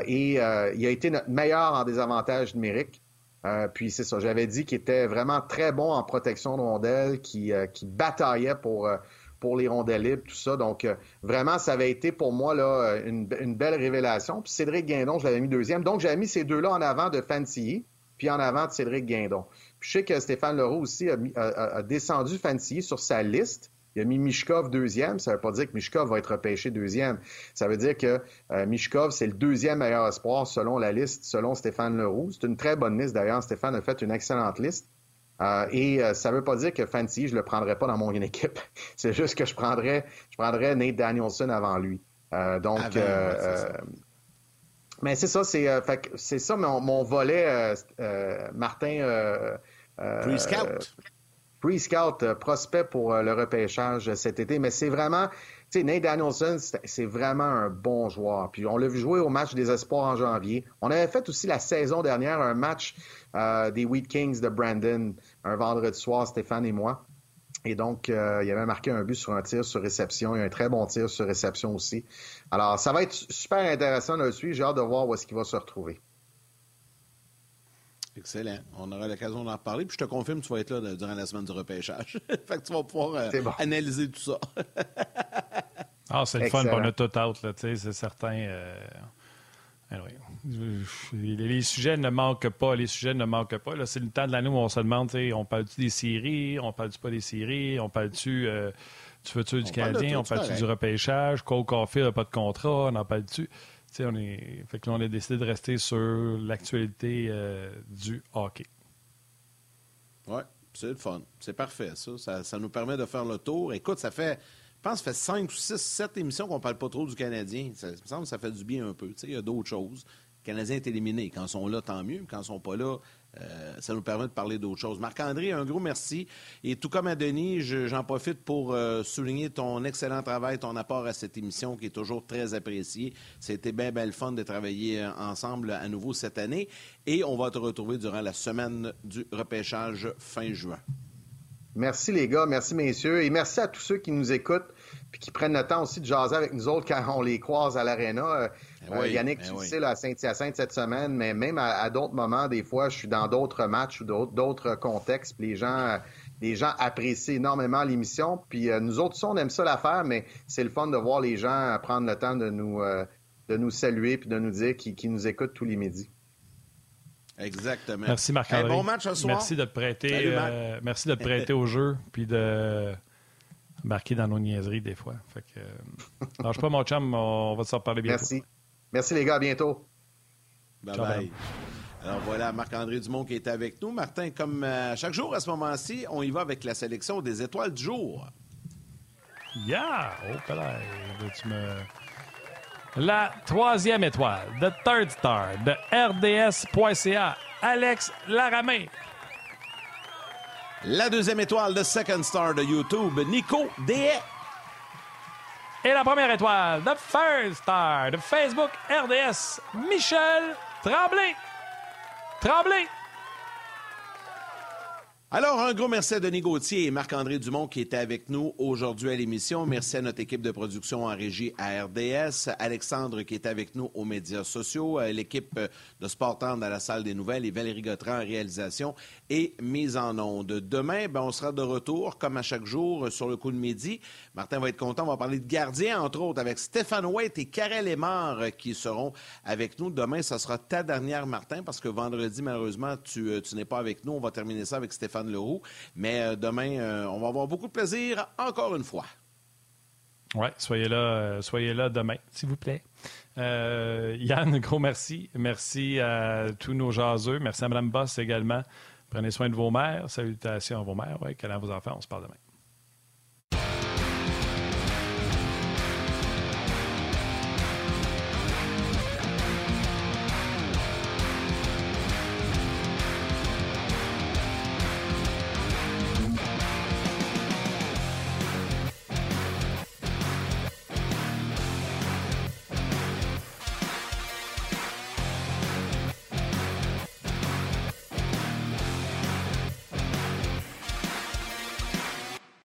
et il a été notre meilleur en désavantage numérique. Euh, puis c'est ça, j'avais dit qu'il était vraiment très bon en protection de rondelles, qui, euh, qui bataillait pour, euh, pour les rondelles libres, tout ça. Donc vraiment, ça avait été pour moi là, une, belle révélation. Puis Cédric Guindon, je l'avais mis deuxième. Donc j'avais mis ces deux-là en avant de Fancy, puis en avant de Cédric Guindon. Puis je sais que Stéphane Leroux aussi a, a descendu Fancy sur sa liste. Il a mis Mishkov deuxième. Ça ne veut pas dire que Mishkov va être repêché deuxième. Ça veut dire que euh, Mishkov, c'est le deuxième meilleur espoir selon la liste, selon Stéphane Leroux. C'est une très bonne liste d'ailleurs. Stéphane a fait une excellente liste. Euh, et euh, ça ne veut pas dire que Fancy, je ne le prendrais pas dans mon équipe. c'est juste que je prendrais, je prendrais Nate Danielson avant lui. donc, mais c'est ça, c'est c'est ça mon, mon volet, Martin. Pre-scout. Pre-scout, euh, prospect pour euh, le repêchage cet été, mais c'est vraiment, tu sais, Nate Danielson, c'est vraiment un bon joueur. Puis on l'a vu jouer au match des espoirs en janvier. On avait fait aussi la saison dernière un match euh, des Wheat Kings de Brandon, un vendredi soir, Stéphane et moi. Et donc, il avait marqué un but sur un tir sur réception et un très bon tir sur réception aussi. Alors, ça va être super intéressant de le suivre. J'ai hâte de voir où est-ce qu'il va se retrouver. Excellent. On aura l'occasion d'en reparler. Puis je te confirme, tu vas être là durant la semaine du repêchage. fait que tu vas pouvoir euh, analyser tout ça. ah, c'est le fun pour notre tout out, là, c'est certain. Euh, les sujets ne manquent pas, les sujets ne manquent pas. Là, c'est le temps de l'année où on se demande, on parle-tu des séries, on parle-tu pas des séries, on parle-tu euh, du futur du Canadien, on parle-tu du repêchage, Cole Caulfield n'a pas de contrat, on en parle-tu? On est, fait que on a décidé de rester sur l'actualité euh, du hockey. Oui, c'est le fun. C'est parfait, ça. ça. nous permet de faire le tour. Écoute, ça fait, je pense, ça fait 5 ou 6, 7 émissions qu'on parle pas trop du Canadien. Ça me semble que ça fait du bien un peu. Il y a d'autres choses. Le Canadien est éliminé. Quand ils sont là, tant mieux. Quand ils sont pas là, euh, ça nous permet de parler d'autres choses. Marc-André, un gros merci. Et tout comme à Denis, j'en profite pour euh, souligner ton excellent travail, ton apport à cette émission qui est toujours très apprécié. C'était bien, bien le fun de travailler euh, ensemble à nouveau cette année. Et on va te retrouver durant la semaine du repêchage fin juin. Merci les gars, merci messieurs et merci à tous ceux qui nous écoutent puis qui prennent le temps aussi de jaser avec nous autres quand on les croise à l'aréna. Ben euh, Yannick, ben tu sais, à Saint-Hyacinthe cette semaine, mais même à, d'autres moments, des fois, je suis dans d'autres matchs ou d'autres contextes, puis les gens les gens apprécient énormément l'émission. Puis nous autres, on aime ça la faire, mais c'est le fun de voir les gens prendre le temps de nous, de nous saluer puis de nous dire qu'ils nous écoutent tous les midis. Exactement. Merci Marc-André. bon match ce soir. Merci de te prêter, euh, merci de te prêter au jeu puis de marquer dans nos niaiseries des fois. Fait que, euh, lâche pas mon chum, on va se reparler bientôt. Merci. Merci les gars, à bientôt. Bye bye. Alors voilà, Marc-André Dumont qui est avec nous. Martin, comme euh, chaque jour à ce moment-ci, on y va avec la sélection des étoiles du jour. Yeah! Oh, là, tu me... La troisième étoile, The Third Star, de RDS.ca, Alex Laramé. La deuxième étoile, The Second Star de YouTube, Nico Dehaye. Et la première étoile, The First Star de Facebook RDS, Michel Tremblay. Tremblay. Alors, un gros merci à Denis Gauthier et Marc-André Dumont qui étaient avec nous aujourd'hui à l'émission. Merci à notre équipe de production en régie à RDS, Alexandre qui est avec nous aux médias sociaux, l'équipe de Sport à la salle des nouvelles et Valérie Gautran en réalisation et mise en onde. Demain, ben, on sera de retour, comme à chaque jour, sur le coup de midi. Martin va être content. On va parler de gardiens, entre autres, avec Stéphane White et Karel Lemar qui seront avec nous. Demain, ça sera ta dernière, Martin, parce que vendredi, malheureusement, tu, euh, tu n'es pas avec nous. On va terminer ça avec Stéphane Mais euh, demain, euh, on va avoir beaucoup de plaisir encore une fois. Oui, soyez là, euh, soyez là demain, s'il vous plaît. Yann, gros merci. Merci à tous nos jaseux. Merci à Mme Boss également. Prenez soin de vos mères. Salutations à vos mères. Ouais, câlin à vos enfants. On se parle demain.